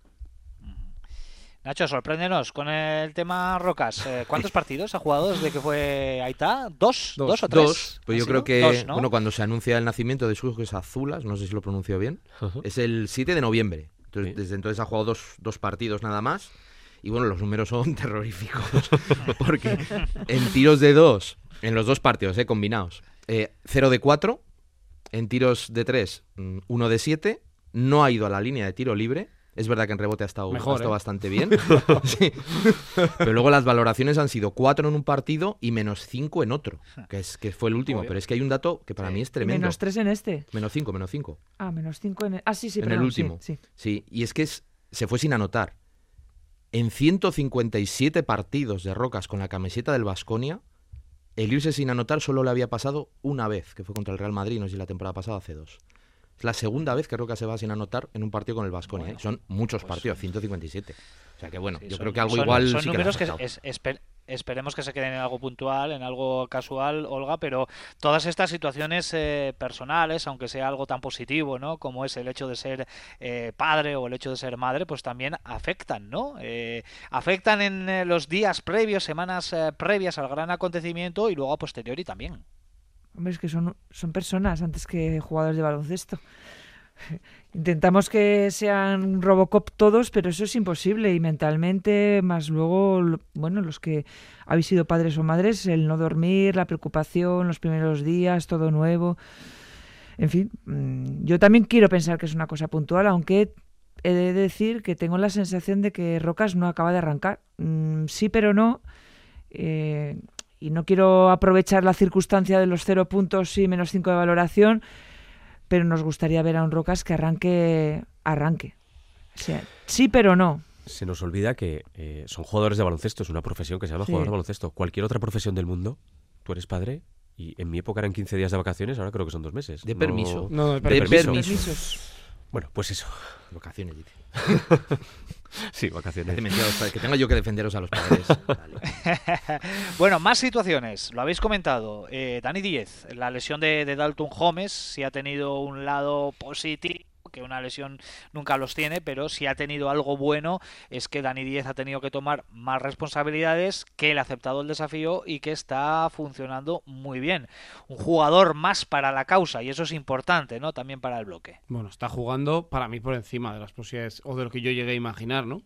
Nacho, sorpréndenos con el tema Rocas. Eh, ¿Cuántos [LAUGHS] partidos ha jugado desde que fue Aita? ¿Dos? ¿Dos, o tres? Dos. Pues yo creo que bueno, cuando se anuncia el nacimiento de su hijo, que es Azulas, no sé si lo pronuncio bien, es el 7 de noviembre. Entonces, Desde entonces ha jugado dos, dos partidos nada más. Y bueno, los números son [LAUGHS] terroríficos. [LAUGHS] porque en tiros de dos, en los dos partidos, eh, combinados, 0 eh, de 4. En tiros de 3, 1 mm, de 7. No ha ido a la línea de tiro libre es verdad que en rebote ha estado, ¿eh? bastante bien. [LAUGHS] [LAUGHS] Pero luego las valoraciones han sido 4 en un partido y menos 5 en otro, que, es, que fue el último. Pero es que hay un dato que para mí es tremendo. Menos 3 en este. Menos 5, menos 5. Ah, menos 5 en el... Ah, sí, sí, En el último. Sí, sí. y es que se fue sin anotar. En 157 partidos de Rocas con la camiseta del Vasconia, el irse sin anotar solo le había pasado una vez, que fue contra el Real Madrid, no sé si la temporada pasada hace dos. Es la segunda vez que Roca se va sin anotar en un partido con el Vasconia. ¿eh? Son muchos pues partidos, 157. O sea que bueno, yo creo que algo igual. Son números que, esperemos que se queden en algo puntual, en algo casual, Olga, pero todas estas situaciones eh, personales, aunque sea algo tan positivo, ¿no? Como es el hecho de ser eh, padre o el hecho de ser madre, pues también afectan, ¿no? afectan en los días previos, semanas previas al gran acontecimiento y luego a posteriori también. Hombre, que son, son personas antes que jugadores de baloncesto. [LAUGHS] Intentamos que sean Robocop todos, pero eso es imposible y mentalmente, más luego, bueno, los que habéis sido padres o madres, el no dormir, la preocupación, los primeros días, todo nuevo. En fin, mm, yo también quiero pensar que es una cosa puntual, aunque he de decir que tengo la sensación de que Rocas no acaba de arrancar. Mm, sí, pero no. Eh, y no quiero aprovechar la circunstancia de los cero puntos y menos cinco de valoración, pero nos gustaría ver a un Rocas que arranque, arranque. O sea, sí, pero no. Se nos olvida que eh, son jugadores de baloncesto, es una profesión que se llama Sí. jugador de baloncesto. Cualquier otra profesión del mundo, tú eres padre y en mi época eran 15 días de vacaciones, ahora creo que son dos meses. De No- permiso. No, De permiso. permiso. Permisos. Bueno, pues eso. Vacaciones, dice. [LAUGHS] Sí, vacaciones. que tenga yo que defenderos a los padres. [LAUGHS] Vale. [LAUGHS] Bueno, más situaciones, lo habéis comentado. Eh, Dani Díez, la lesión de, de Dalton Holmes, sí ha tenido un lado positivo, que una lesión nunca los tiene, pero si ha tenido algo bueno es que Dani Díez ha tenido que tomar más responsabilidades, que él ha aceptado el desafío y que está funcionando muy bien. Un jugador más para la causa y eso es importante, ¿no? También para el bloque. Bueno, está jugando para mí por encima de las posibilidades o de lo que yo llegué a imaginar, ¿no?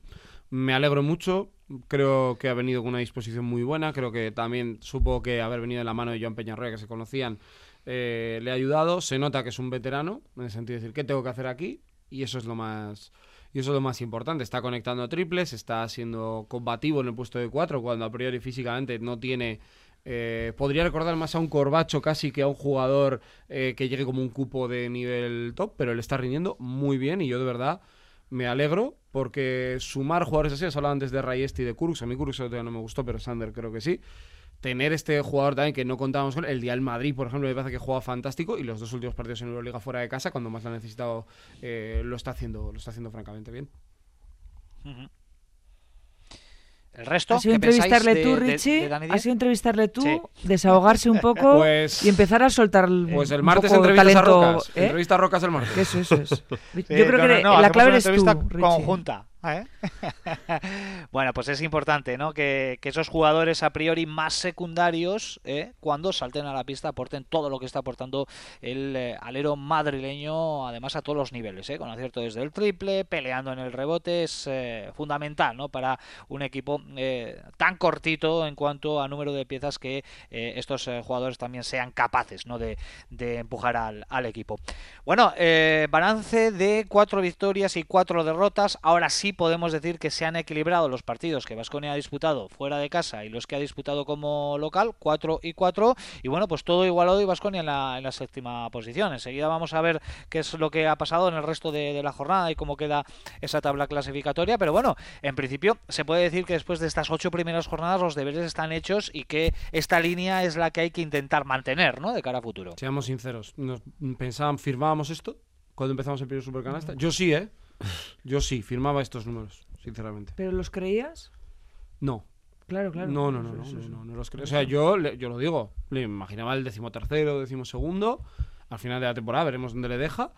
Me alegro mucho, creo que ha venido con una disposición muy buena, creo que también supo que haber venido de la mano de Joan Peñarroya, que se conocían, eh, le ha ayudado, se nota que es un veterano, en el sentido de decir, ¿qué tengo que hacer aquí? Y eso es lo más... Y eso es lo más importante, está conectando triples, está siendo combativo en el puesto de cuatro, cuando a priori físicamente no tiene eh, podría recordar más a un Corbacho casi que a un jugador eh, que llegue como un cupo de nivel top, pero le está rindiendo muy bien y yo de verdad me alegro porque sumar jugadores así, os hablaba antes de Rayesti y de Kurux, a mí Kurux todavía no me gustó, pero Sander creo que sí. Tener este jugador también que no contábamos con él, el día del Madrid, por ejemplo, me parece que juega fantástico y los dos últimos partidos en Euroliga fuera de casa, cuando más lo ha necesitado, eh, lo está haciendo, lo está haciendo francamente bien. Ujú. El resto, Ha sido ¿qué pensáis entrevistarle de- tú, Richie. de ha sido entrevistarle tú, Sí. desahogarse un poco [LAUGHS] Pues- y empezar a soltar Pues el martes entrevistas talento, a Rocas. ¿eh? Entrevista a Rocas el martes. Eso, eso es. [LAUGHS] Yo Sí, creo no, que no, no, la clave una eres tú, Richie. conjunta. ¿Eh? [LAUGHS] bueno, pues es importante, ¿no? Que, esos jugadores a priori más secundarios, ¿eh? cuando salten a la pista, aporten todo lo que está aportando el eh, alero madrileño, además a todos los niveles. Con acierto desde el triple, peleando en el rebote, es fundamental, ¿no? Para un equipo tan cortito en cuanto a número de piezas que estos jugadores también sean capaces, ¿no? De, de empujar al, al equipo. Bueno, balance de cuatro victorias y cuatro derrotas. Ahora sí podemos decir que se han equilibrado los partidos que Vasconia ha disputado fuera de casa y los que ha disputado como local, 4 y 4. Y bueno, pues todo igualado y Vasconia en la, en la séptima posición. Enseguida vamos a ver qué es lo que ha pasado en el resto de, la jornada y cómo queda esa tabla clasificatoria. Pero bueno, en principio se puede decir que después de estas ocho primeras jornadas los deberes están hechos y que esta línea es la que hay que intentar mantener, ¿no? De cara a futuro. Seamos sinceros, nos pensaban, firmábamos esto cuando empezamos el primer supercanasta. Yo sí, ¿eh? Yo sí, firmaba estos números, sinceramente. ¿Pero los creías? No, Claro, claro. no, no, no, no, no, no, no los creo. O sea, yo, yo lo digo, le imaginaba el decimotercero, decimosegundo, al final de la temporada veremos dónde le deja,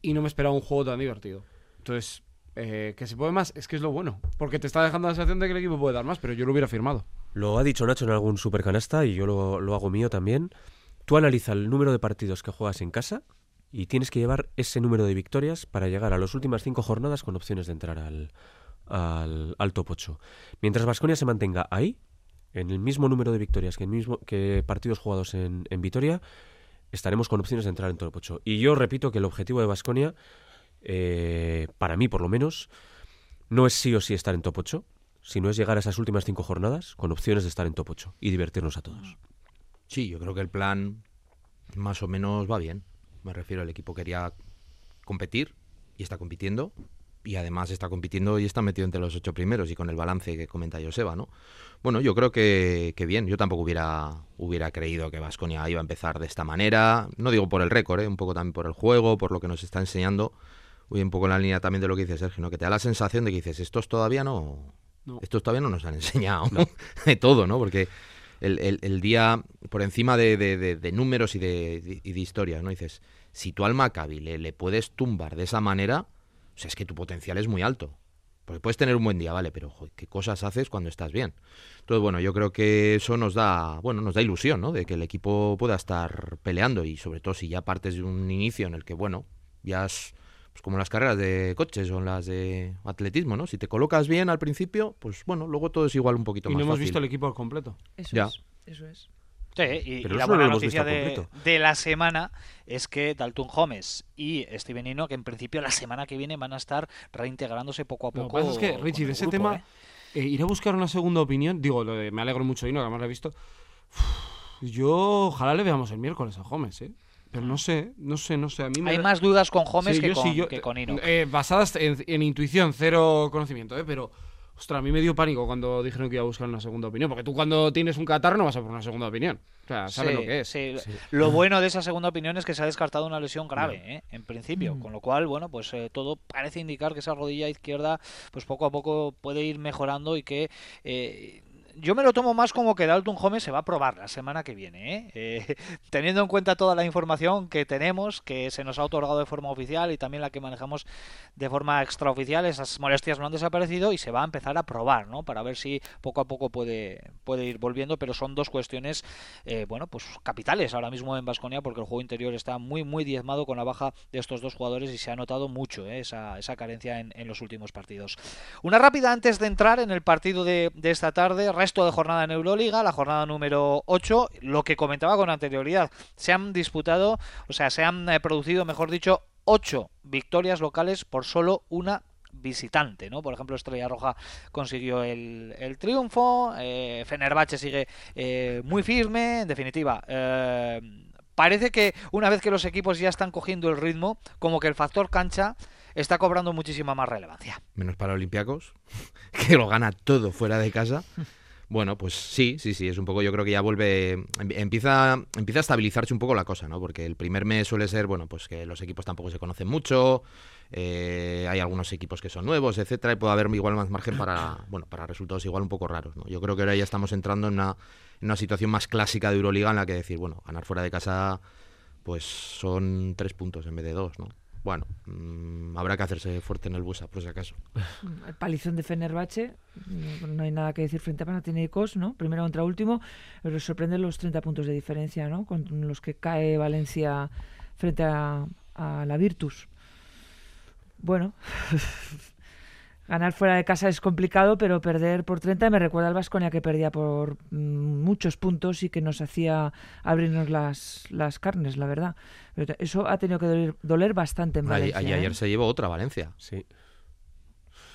y no me esperaba un juego tan divertido. Entonces, eh, que se puede más, es que es lo bueno, porque te está dejando la sensación de que el equipo puede dar más, pero yo lo hubiera firmado. Lo ha dicho Nacho en algún supercanasta y yo lo, lo hago mío también. Tú analiza el número de partidos que juegas en casa y tienes que llevar ese número de victorias para llegar a las últimas cinco jornadas con opciones de entrar al, al, top 8. Mientras Vasconia se mantenga ahí, en el mismo número de victorias que, el mismo, que partidos jugados en, en Vitoria, estaremos con opciones de entrar en top 8. Y yo repito que el objetivo de Vasconia, para mí por lo menos, no es sí o sí estar en top 8, sino es llegar a esas últimas cinco jornadas con opciones de estar en top 8 y divertirnos a todos. Sí, yo creo que el plan más o menos va bien. Me refiero, el equipo quería competir y está compitiendo. Y además está compitiendo y está metido entre los ocho primeros y con el balance que comenta Joseba, ¿no? Bueno, yo creo que, que bien. Yo tampoco hubiera, hubiera creído que Vasconia iba a empezar de esta manera. No digo por el récord, ¿eh? un poco también por el juego, por lo que nos está enseñando. Voy un poco en la línea también de lo que dice Sergio, ¿no? Que te da la sensación de que dices, estos todavía no, No. estos todavía no nos han enseñado [LAUGHS] de todo, ¿no? Porque el, el- el día, por encima de, de- de- de números y de, y de historias, ¿no? Dices, si tú al Maccabi le, le puedes tumbar de esa manera, o sea, es que tu potencial es muy alto. Porque puedes tener un buen día, ¿vale? Pero, joder, ¿qué cosas haces cuando estás bien? Entonces, bueno, yo creo que eso nos da, bueno, nos da ilusión, ¿no? De que el equipo pueda estar peleando y sobre todo si ya partes de un inicio en el que, bueno, ya es pues como las carreras de coches o las de atletismo, ¿no? Si te colocas bien al principio, pues bueno, luego todo es igual un poquito Y más no hemos fácil. visto el equipo al completo. Eso Ya. es. Eso es. Sí, y, Pero y la buena lo noticia de, la semana es que Dalton Holmes y Steven Eno, que en principio la semana que viene van a estar reintegrándose poco a Lo poco. que pasa es que, Richie, ese grupo, tema, ¿eh? eh, ir a buscar una segunda opinión, digo, lo de- me alegro mucho y no, que además lo he visto. Yo ojalá le veamos el miércoles a Gómez, ¿eh? Pero no sé, no sé, no sé. A mí me Hay da- más dudas con Holmes Sí, que, yo con, sí, yo- que con eh, basadas en, en intuición, cero conocimiento, ¿eh? Pero, ostras, a mí me dio pánico cuando dijeron que iba a buscar una segunda opinión. Porque tú cuando tienes un catarro no vas a por una segunda opinión. O sea, sabes Sí, lo que es. sí. Lo bueno de esa segunda opinión es que se ha descartado una lesión grave, ¿eh? en principio, Mm. con lo cual, bueno, pues eh, todo parece indicar que esa rodilla izquierda, pues poco a poco puede ir mejorando y que eh, yo me lo tomo más como que Dalton Holmes se va a probar la semana que viene, ¿eh? Eh, [LAUGHS] teniendo en cuenta toda la información que tenemos, que se nos ha otorgado de forma oficial y también la que manejamos de forma extraoficial, esas molestias no han desaparecido y se va a empezar a probar, ¿no? Para ver si poco a poco puede, puede ir volviendo, pero son dos cuestiones, eh, bueno, pues capitales ahora mismo en Vasconia porque el juego interior está muy, muy diezmado con la baja de estos dos jugadores y se ha notado mucho ¿eh? esa, esa carencia en, en los últimos partidos. Una rápida antes de entrar en el partido de, de esta tarde, resto de jornada en Euroliga, la jornada número 8, lo que comentaba con anterioridad, se han disputado, o sea, se han eh, producido, mejor dicho, 8 victorias locales por solo una visitante, ¿no? Por ejemplo, Estrella Roja consiguió el, triunfo, eh, Fenerbahce sigue eh, muy firme, en definitiva. eh, parece que una vez que los equipos ya están cogiendo el ritmo, como que el factor cancha está cobrando muchísima más relevancia. Menos para Olympiacos, [LAUGHS] que lo gana todo fuera de casa. Bueno, pues sí, sí, sí, es un poco, yo creo que ya vuelve, em- empieza, empieza a estabilizarse un poco la cosa, ¿no? Porque el primer mes suele ser, bueno, pues que los equipos tampoco se conocen mucho, eh, hay algunos equipos que son nuevos, etcétera, y puede haber igual más margen para, [CLEARS THROAT] bueno, para resultados igual un poco raros, ¿no? Yo creo que ahora ya estamos entrando en una, en una situación más clásica de Euroliga en la que decir, bueno, ganar fuera de casa, pues son tres puntos en vez de dos, ¿no? Bueno, mm, habrá que hacerse fuerte en el Busa, por si acaso. El palizón de Fenerbahce, mm, no hay nada que decir frente a Panathinaikos, ¿no? Primero contra último, pero sorprenden los 30 puntos de diferencia, ¿no? Con los que cae Valencia frente a, a la Virtus. Bueno, [LAUGHS] ganar fuera de casa es complicado, pero perder por 30 me recuerda al Vasconia que perdía por mm, muchos puntos y que nos hacía abrirnos las, las carnes, la verdad. Pero eso ha tenido que doler, doler bastante en Valencia. ay- ¿eh? ayer se llevó otra Valencia. Sí.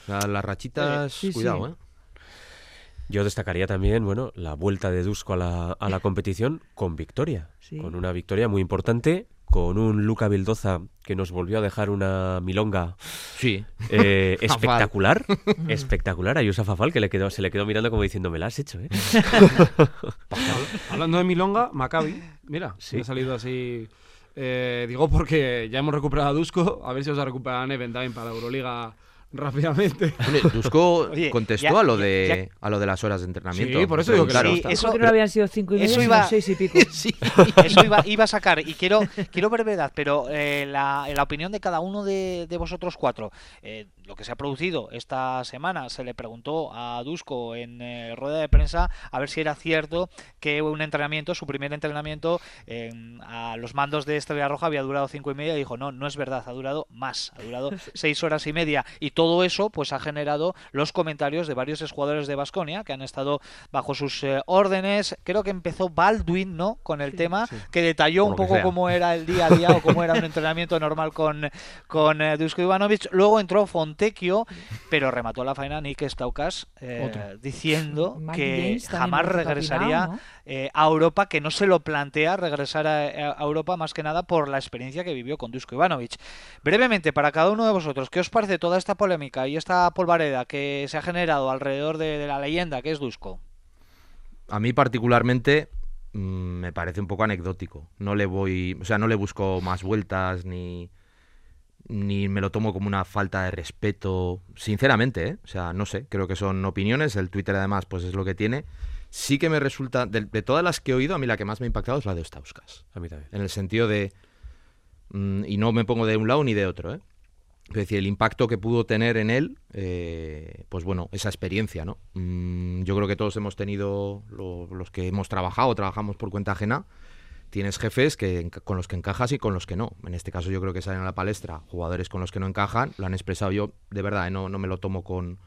O sea, las rachitas, Sí, sí. cuidado, ¿eh? Yo destacaría también, bueno, la vuelta de Dusko a la, a la [LAUGHS] competición con victoria. Sí. Con una victoria muy importante, con un Luca Vildoza que nos volvió a dejar una milonga Sí. eh, [LAUGHS] espectacular. [LAUGHS] espectacular. A Yusa Fafal que le quedó, se le quedó mirando como diciendo, me la has hecho, ¿eh? [LAUGHS] Hablando de Milonga, Maccabi, mira, Sí. me ha salido así. Eh, digo porque ya hemos recuperado a Dusko, a ver si os ha recuperado a Neven también para la Euroliga rápidamente. Dusko [LAUGHS] contestó ya- a lo ya- de a lo de las horas de entrenamiento. Sí, por eso digo que Claro, eso- ¿Por qué no habían sido cinco y media, eso sino iba- seis y pico? [LAUGHS] sí. Eso iba, iba a sacar, y quiero, quiero brevedad, pero eh, la, la opinión de cada uno de, de vosotros cuatro, eh, lo que se ha producido esta semana, se le preguntó a Dusko en eh, rueda de prensa a ver si era cierto que un entrenamiento, su primer entrenamiento en- a los mandos de Estrella Roja había durado cinco y media, y dijo, no, no es verdad, ha durado más, ha durado [LAUGHS] seis horas y media, y todo eso pues ha generado los comentarios de varios exjugadores de Basconia que han estado bajo sus eh, órdenes, creo que empezó Baldwin, ¿no?, con el tema, que detalló Por un poco cómo era el día a día o cómo era un entrenamiento normal con, con eh, Dusko Ivanovic. Luego entró Fontecchio, pero remató la faena Nick Staukas eh, diciendo Mike que jamás regresaría eh, a Europa, que no se lo plantea regresar a, a Europa más que nada por la experiencia que vivió con Dusko Ivanovic. Brevemente, para cada uno de vosotros, ¿qué os parece toda esta polémica y esta polvareda que se ha generado alrededor de, de la leyenda que es Dusko? A mí particularmente mm, me parece un poco anecdótico. No le voy, o sea, no le busco más vueltas ni ni me lo tomo como una falta de respeto, sinceramente, ¿eh? O sea, no sé, creo que son opiniones, el Twitter además pues es lo que tiene. Sí que me resulta, de, de todas las que he oído, a mí la que más me ha impactado es la de Ostauskas. A mí también. en el sentido de mm, y no me pongo de un lado ni de otro ¿eh? Es decir el impacto que pudo tener en él eh, pues bueno esa experiencia no Mm, yo creo que todos hemos tenido lo- los que hemos trabajado trabajamos por cuenta ajena tienes jefes que con los que encajas y con los que no en este caso yo creo que salen a la palestra jugadores con los que no encajan lo han expresado yo de verdad ¿eh? no, no me lo tomo con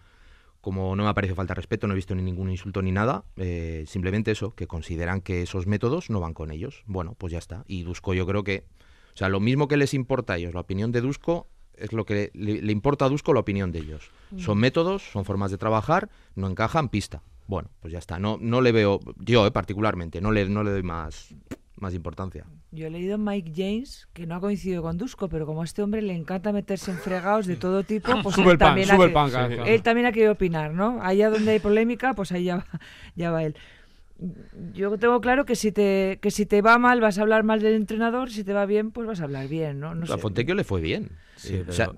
como no me ha parecido falta de respeto, no he visto ni ningún insulto ni nada, eh, simplemente eso, que consideran que esos métodos no van con ellos. Bueno, pues ya está. Y Dusko yo creo que, o sea, lo mismo que les importa a ellos la opinión de Dusko, es lo que le, le importa a Dusko la opinión de ellos. Son métodos, son formas de trabajar, no encajan, pista. Bueno, pues ya está. No, no le veo, yo eh, particularmente, no le, no le doy más, más importancia. Yo he leído Mike James, que no ha coincidido con Dusko, pero como a este hombre le encanta meterse en fregados de todo tipo, [LAUGHS] pues Sube él el pan, también, ha sube el que- pan. que- él también ha querido opinar, ¿no? Allá donde hay polémica, pues ahí ya va, [LAUGHS] ya va él. Yo tengo claro que si te que si te va mal vas a hablar mal del entrenador, si te va bien pues vas a hablar bien, ¿no? no a. Fontecchio le fue bien. Sí, Eh, o pero sea,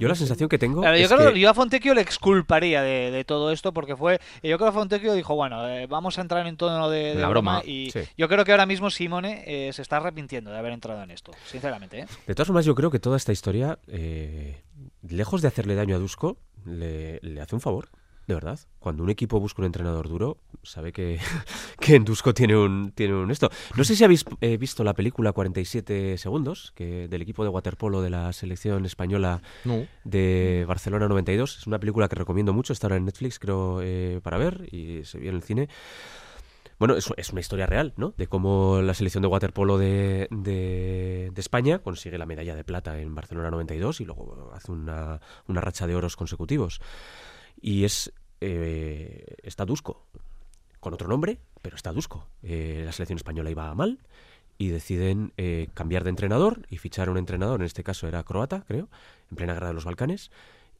yo la sensación que tengo Claro, yo es creo que yo a Fontecchio le exculparía de, de todo esto porque fue. Yo creo que Fontecchio dijo, bueno, eh, vamos a entrar en tono de, de La broma, broma, y sí. yo creo que ahora mismo Simone eh, se está arrepintiendo de haber entrado en esto, sinceramente. ¿eh? De todas formas, yo creo que toda esta historia, eh, lejos de hacerle daño a Dusko, le, le hace un favor, de verdad. Cuando un equipo busca un entrenador duro, sabe que, [LAUGHS] que en Dusko tiene un, tiene un esto. No sé si habéis eh, visto la película 47 segundos, que del equipo de waterpolo de la selección española no. de Barcelona 92. Es una película que recomiendo mucho, está ahora en Netflix, creo, eh, para ver y se vio en el cine. Bueno, es, es una historia real, ¿no? De cómo la selección de waterpolo de, de, de España consigue la medalla de plata en Barcelona 92 y luego hace una, una racha de oros consecutivos. Y es... Eh, está Dusko, con otro nombre, pero está Dusko. Eh, la selección española iba mal y deciden eh, cambiar de entrenador y fichar un entrenador, en este caso era croata, creo, en plena guerra de los Balcanes,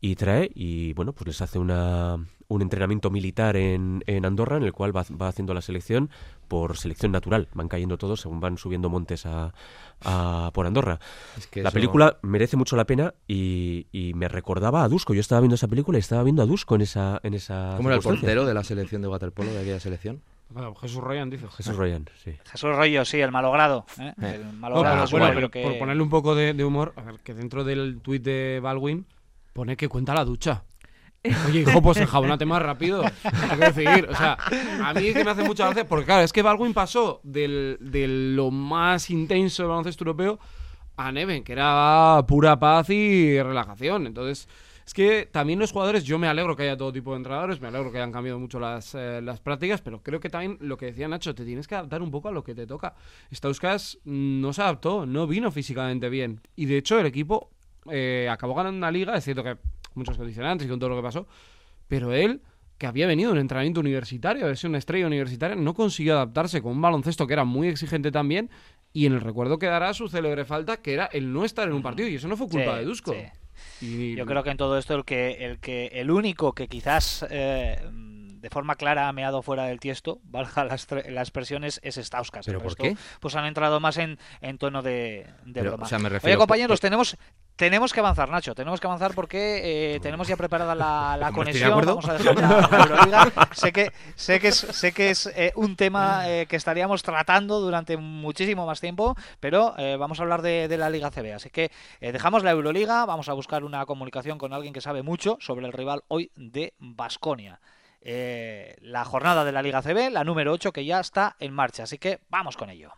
y trae y bueno, pues les hace una, un entrenamiento militar en, en Andorra en el cual va, va haciendo la selección por selección natural, van cayendo todos según van subiendo montes a, a- por Andorra. Es que La eso- película merece mucho la pena y, y me recordaba a Dusko. Yo estaba viendo esa película y estaba viendo a Dusko en esa en esa ¿Cómo era el portero de la selección de waterpolo de aquella selección? Bueno, Jesús Ryan dice. Jesús Ryan, sí. Jesús Rollo, sí, el malogrado. ¿eh? Eh. El No, malogrado pero bueno, bueno, pero que... por ponerle un poco de, de humor, a ver, que dentro del tuit de Baldwin pone que cuenta la ducha. [LAUGHS] Oye, hijo, pues enjabónate más rápido. Hay que decir, o sea, a mí es que me hace mucha gracia, porque claro, es que Baldwin pasó del, de lo más intenso del baloncesto europeo a Neven, que era pura paz y relajación. Entonces, es que también los jugadores, yo me alegro que haya todo tipo de entrenadores, me alegro que hayan cambiado mucho las, eh, las prácticas, pero creo que también lo que decía Nacho, te tienes que adaptar un poco a lo que te toca. Stauskas no se adaptó, no vino físicamente bien. Y de hecho, el equipo eh, acabó ganando una liga, es cierto que muchos condicionantes y con todo lo que pasó, pero él, que había venido de un entrenamiento universitario, de ser una estrella universitaria, no consiguió adaptarse con un baloncesto que era muy exigente también. Y en el recuerdo quedará su célebre falta, que era el no estar en un partido. Y eso no fue culpa Sí, de Dusko. sí. Y- Yo creo que en todo esto el que el que el único que quizás eh, de forma clara ha meado fuera del tiesto, valga la, estre- la expresión, es, Stauskas. ¿Pero por qué? Pues han entrado más en, en tono de, de Pero, broma. o sea, me Oye, compañeros, tenemos tenemos que avanzar, Nacho. Tenemos que avanzar porque eh, tenemos ya preparada la, la conexión. Vamos a dejar la Euroliga. Sé que sé que es, sé que es eh, un tema eh, que estaríamos tratando durante muchísimo más tiempo, pero vamos a hablar de, de la Liga CB. Así que dejamos la Euroliga, vamos a buscar una comunicación con alguien que sabe mucho sobre el rival hoy de Basconia. la jornada de la Liga CB, la número 8 que ya está en marcha. Así que vamos con ello.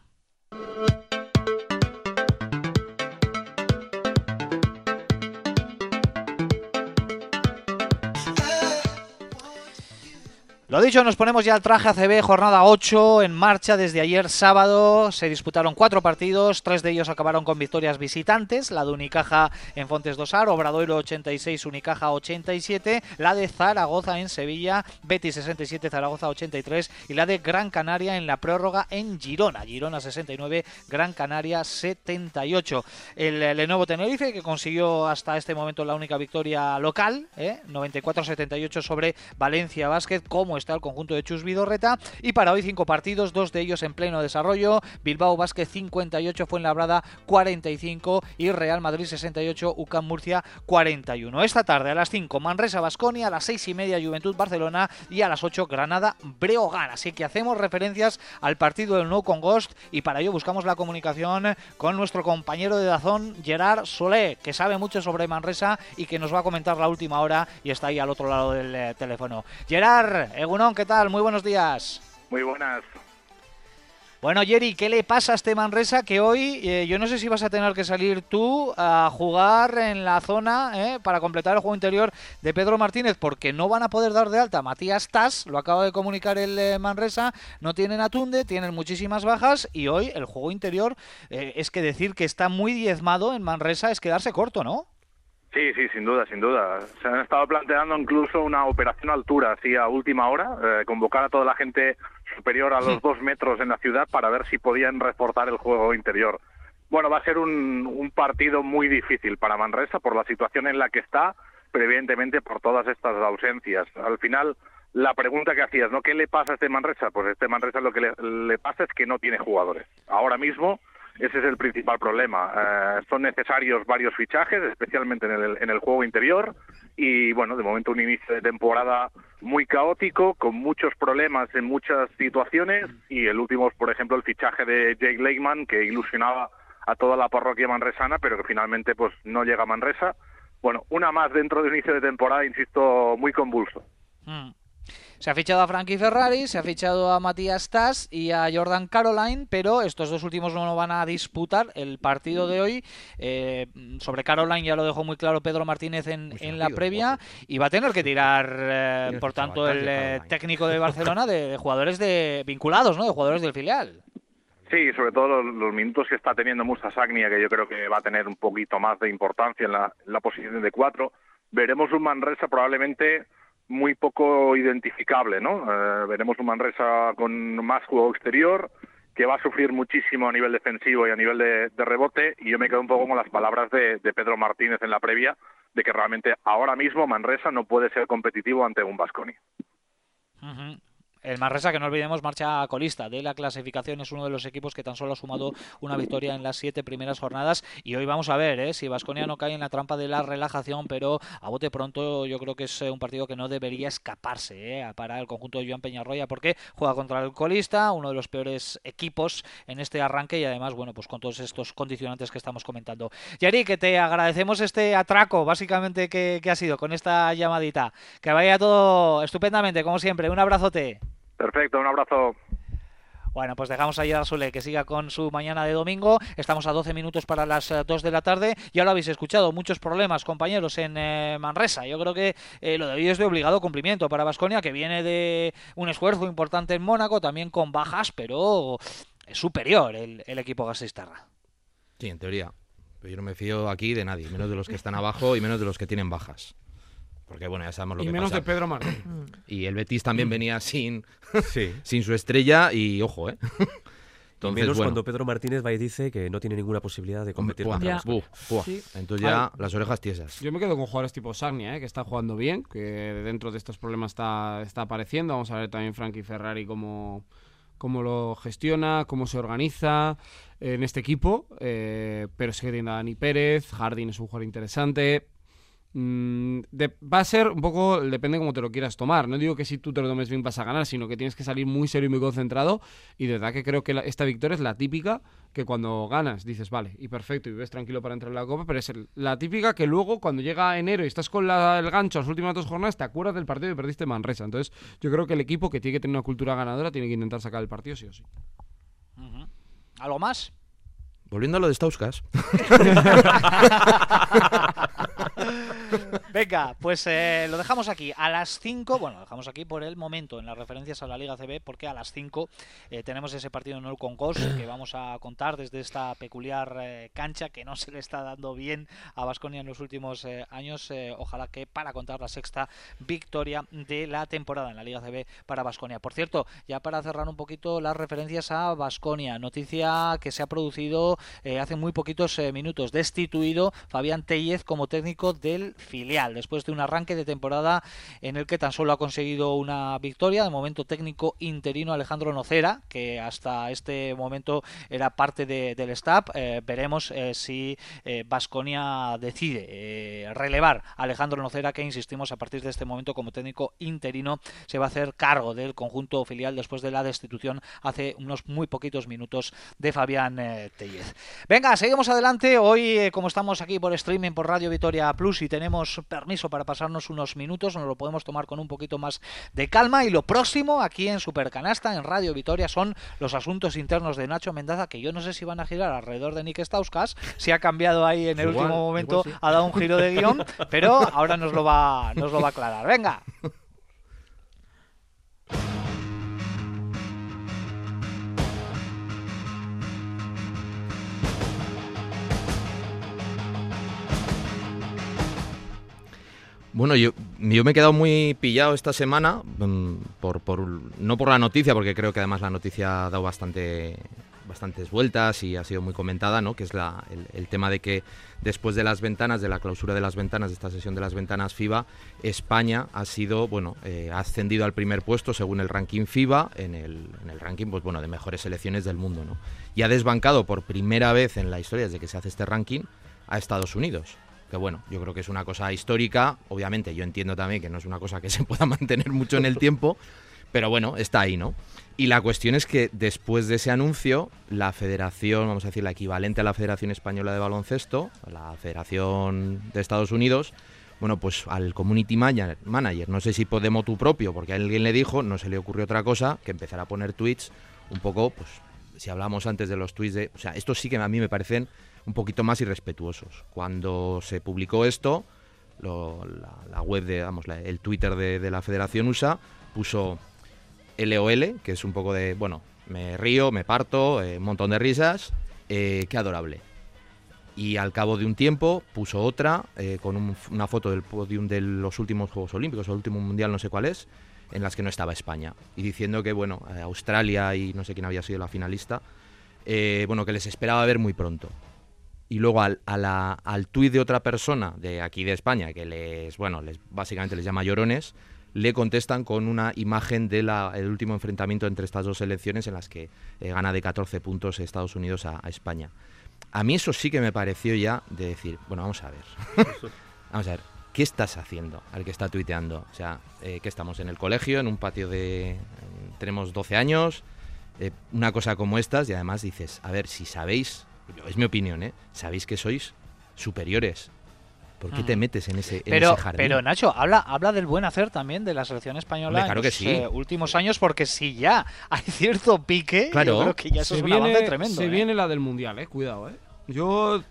Lo dicho, nos ponemos ya al traje ACB, jornada 8 en marcha desde ayer sábado. Se disputaron cuatro partidos, tres de ellos acabaron con victorias visitantes. La de Unicaja en Fontes Dosar, Obradoiro 86, Unicaja 87. La de Zaragoza en Sevilla, Betis 67, Zaragoza 83. Y la de Gran Canaria en la prórroga en Girona, Girona 69, Gran Canaria 78. El Lenovo Tenerife, que consiguió hasta este momento la única victoria local, ¿eh? 94-78 sobre Valencia Basket, como está el conjunto de Chus Vidorreta. Y para hoy cinco partidos, dos de ellos en pleno desarrollo. Bilbao Basket 58, Fuenlabrada 45 y Real Madrid 68, UCAM Murcia 41. Esta tarde a las 5 Manresa Basconia, a las 6 y media Juventud Barcelona y a las 8 Granada Breogán. Así que hacemos referencias al partido del No con Ghost y para ello buscamos la comunicación con nuestro compañero de Dazón, Gerard Solé, que sabe mucho sobre Manresa y que nos va a comentar la última hora y está ahí al otro lado del eh, teléfono. Gerard, Egunon, ¿qué tal? Muy buenos días. Muy buenas. Bueno, Jerry, ¿qué le pasa a este Manresa que hoy eh, yo no sé si vas a tener que salir tú a jugar en la zona eh, para completar el juego interior de Pedro Martínez porque no van a poder dar de alta Matías Tas, lo acaba de comunicar el eh, Manresa, no tienen a Tunde, tienen muchísimas bajas y hoy el juego interior es que decir que está muy diezmado en Manresa es quedarse corto, ¿no? Sí, sí, sin duda, sin duda. Se han estado planteando incluso una operación altura, así a última hora, eh, convocar a toda la gente superior a los dos metros en la ciudad para ver si podían reforzar el juego interior. Bueno, va a ser un, un partido muy difícil para Manresa por la situación en la que está, pero evidentemente por todas estas ausencias. Al final, la pregunta que hacías, ¿no? ¿Qué le pasa a este Manresa? Pues a este Manresa lo que le, le pasa es que no tiene jugadores. Ahora mismo ese es el principal problema. Eh, son necesarios varios fichajes, especialmente en el, en el juego interior. Y bueno, de momento un inicio de temporada muy caótico, con muchos problemas en muchas situaciones. Y el último, por ejemplo, el fichaje de Jake Lakeman, que ilusionaba a toda la parroquia manresana, pero que finalmente pues no llega a Manresa. Bueno, una más dentro de inicio de temporada, insisto, muy convulso. Mm. Se ha fichado a Frankie Ferrari, se ha fichado a Matías Tass y a Jordan Caroline, pero estos dos últimos no van a disputar el partido de hoy. Eh, sobre Caroline ya lo dejó muy claro Pedro Martínez en, la previa y va a tener que tirar, eh, por tanto, el eh, técnico de [LAUGHS] Barcelona de, jugadores de vinculados, ¿no? De jugadores del filial. Sí, sobre todo los, minutos que está teniendo Musa Sagnia, que yo creo que va a tener un poquito más de importancia en la, en la posición de cuatro. Veremos un Manresa probablemente muy poco identificable, ¿no? Eh, veremos un Manresa con más juego exterior, que va a sufrir muchísimo a nivel defensivo y a nivel de, rebote, y yo me quedo un poco con las palabras de, Pedro Martínez en la previa, de que realmente ahora mismo Manresa no puede ser competitivo ante un Vasconi. El Manresa, que no olvidemos, marcha colista de la clasificación. Es uno de los equipos que tan solo ha sumado una victoria en las siete primeras jornadas. Y hoy vamos a ver ¿eh? si Vasconia no cae en la trampa de la relajación, pero a bote pronto yo creo que es eh, un partido que no debería escaparse ¿eh? para el conjunto de Joan Peñarroya, porque juega contra el colista, uno de los peores equipos en este arranque y además, bueno, pues con todos estos condicionantes que estamos comentando. Yari, que te agradecemos este atraco, básicamente, que, que ha sido con esta llamadita. Que vaya todo estupendamente, como siempre. Un abrazote. Perfecto, un abrazo. Bueno, pues dejamos ahí a Sule que siga con su mañana de domingo. Estamos a 12 minutos para las 2 eh, de la tarde. Ya lo habéis escuchado, muchos problemas, compañeros, en eh, Manresa. Yo creo que eh, lo de hoy es de obligado cumplimiento para Vasconia, que viene de un esfuerzo importante en Mónaco, también con bajas, pero es superior el, equipo gasistarra. Sí, en teoría. Pero yo no me fío aquí de nadie, menos de los que están abajo y menos de los que tienen bajas. Porque bueno, ya sabemos lo y que menos de Pedro Martín. [CLEARS THROAT] y el Betis también venía sin, [LAUGHS] [LAUGHS] sin su estrella y ojo, ¿eh? [LAUGHS] Entonces, menos cuando Pedro Martínez va y dice que no tiene ninguna posibilidad de competir con ya. Entonces ya las orejas tiesas. Yo me quedo con jugadores tipo Sagnia, ¿eh? que está jugando bien, que dentro de estos problemas está, está apareciendo. Vamos a ver también Frankie Ferrari cómo, cómo lo gestiona, cómo se organiza en este equipo. Eh, pero sigue teniendo a Dani Pérez, Jardín es un jugador interesante. Mm, va a ser un poco, depende cómo te lo quieras tomar. No digo que si tú te lo tomes bien vas a ganar, sino que tienes que salir muy serio y muy concentrado. Y de verdad que creo que esta victoria es la típica que cuando ganas dices, vale, y perfecto, y ves tranquilo para entrar en la copa, pero es la típica que luego cuando llega enero y estás con el gancho las últimas dos jornadas, te acuerdas del partido y perdiste Manresa. Entonces, yo creo que el equipo que tiene que tener una cultura ganadora tiene que intentar sacar el partido sí o sí. ¿Algo más? Volviendo a lo de Stauskas. [LAUGHS] [LAUGHS] Venga, pues eh, lo dejamos aquí. A las 5, bueno, lo dejamos aquí por el momento en las referencias a la Liga CB, porque a las 5 eh, tenemos ese partido en el Concos que vamos a contar desde esta peculiar eh, cancha que no se le está dando bien a Basconia en los últimos años. ojalá que para contar la sexta victoria de la temporada en la Liga CB para Basconia. Por cierto, ya para cerrar un poquito las referencias a Basconia, noticia que se ha producido hace muy poquitos minutos. Destituido Fabián Tellez como técnico del filial, después de un arranque de temporada en el que tan solo ha conseguido una victoria, de momento técnico interino Alejandro Nocera, que hasta este momento era parte del staff. Eh, veremos eh, si Vasconia eh, decide relevar a Alejandro Nocera, que insistimos a partir de este momento como técnico interino se va a hacer cargo del conjunto filial después de la destitución hace unos muy poquitos minutos de Fabián Tellez. Venga, seguimos adelante. Hoy, como estamos aquí por streaming por Radio Vitoria Plus y tenemos permiso para pasarnos unos minutos, nos lo podemos tomar con un poquito más de calma. Y lo próximo aquí en Supercanasta, en Radio Vitoria, son los asuntos internos de Nacho Mendaza, que yo no sé si van a girar alrededor de Nick Stauskas, si ha cambiado ahí en el Igual, último momento, igual sí. ha dado un giro de guion, [LAUGHS] pero ahora nos lo va, nos lo va a aclarar. Venga. [LAUGHS] Bueno, yo, me he quedado muy pillado esta semana, mm, por, por, no por la noticia, porque creo que además la noticia ha dado bastante, bastantes vueltas y ha sido muy comentada, ¿no? que es la, el, el tema de que después de las ventanas, de la clausura de las ventanas, de esta sesión de las ventanas FIBA, España ha sido, bueno, eh, ha ascendido al primer puesto según el ranking FIBA, en el, en el ranking, pues bueno, de mejores selecciones del mundo, ¿no? Y ha desbancado por primera vez en la historia desde que se hace este ranking a Estados Unidos que bueno, yo creo que es una cosa histórica, obviamente yo entiendo también que no es una cosa que se pueda [LAUGHS] mantener mucho en el tiempo, pero bueno, está ahí, ¿no? Y la cuestión es que después de ese anuncio, la federación, vamos a decir, la equivalente a la Federación Española de Baloncesto, la Federación de Estados Unidos, bueno, pues al community manager, no sé si Podemos tu propio, porque alguien le dijo, no se le ocurrió otra cosa que empezar a poner tweets un poco, pues si hablamos antes de los tweets de, o sea, estos sí que a mí me parecen un poquito más irrespetuosos. Cuando se publicó esto, la, web de, vamos, el Twitter de, la Federación USA puso LOL, que es un poco de, bueno, me río, me parto, eh, un montón de risas, eh, qué adorable. Y al cabo de un tiempo puso otra eh, con un, una foto del podium de los últimos Juegos Olímpicos, el último mundial, no sé cuál es, en las que no estaba España. Y diciendo que, bueno, Australia y no sé quién había sido la finalista, bueno, que les esperaba ver muy pronto y luego al, a la, al tuit de otra persona de aquí de España, que les, bueno, les, básicamente les llama llorones, le contestan con una imagen del de último enfrentamiento entre estas dos selecciones en las que eh, gana de 14 puntos Estados Unidos a, a, España. A mí eso sí que me pareció ya de decir, bueno, vamos a ver, [LAUGHS] vamos a ver, ¿qué estás haciendo al que está tuiteando? O sea, eh, que estamos en el colegio, en un patio de... tenemos 12 años, eh, una cosa como estas y además dices, a ver, si sabéis es mi opinión, ¿eh? Sabéis que sois superiores. ¿Por qué te metes en ese, en pero, ese jardín? Pero Nacho, habla, habla del buen hacer también de la selección española claro en que los sí. eh, últimos años, porque si ya hay cierto pique, Claro. yo creo que ya eso se es un viene, avance tremendo. se ¿eh? viene la del mundial, eh. Cuidado, eh. Yo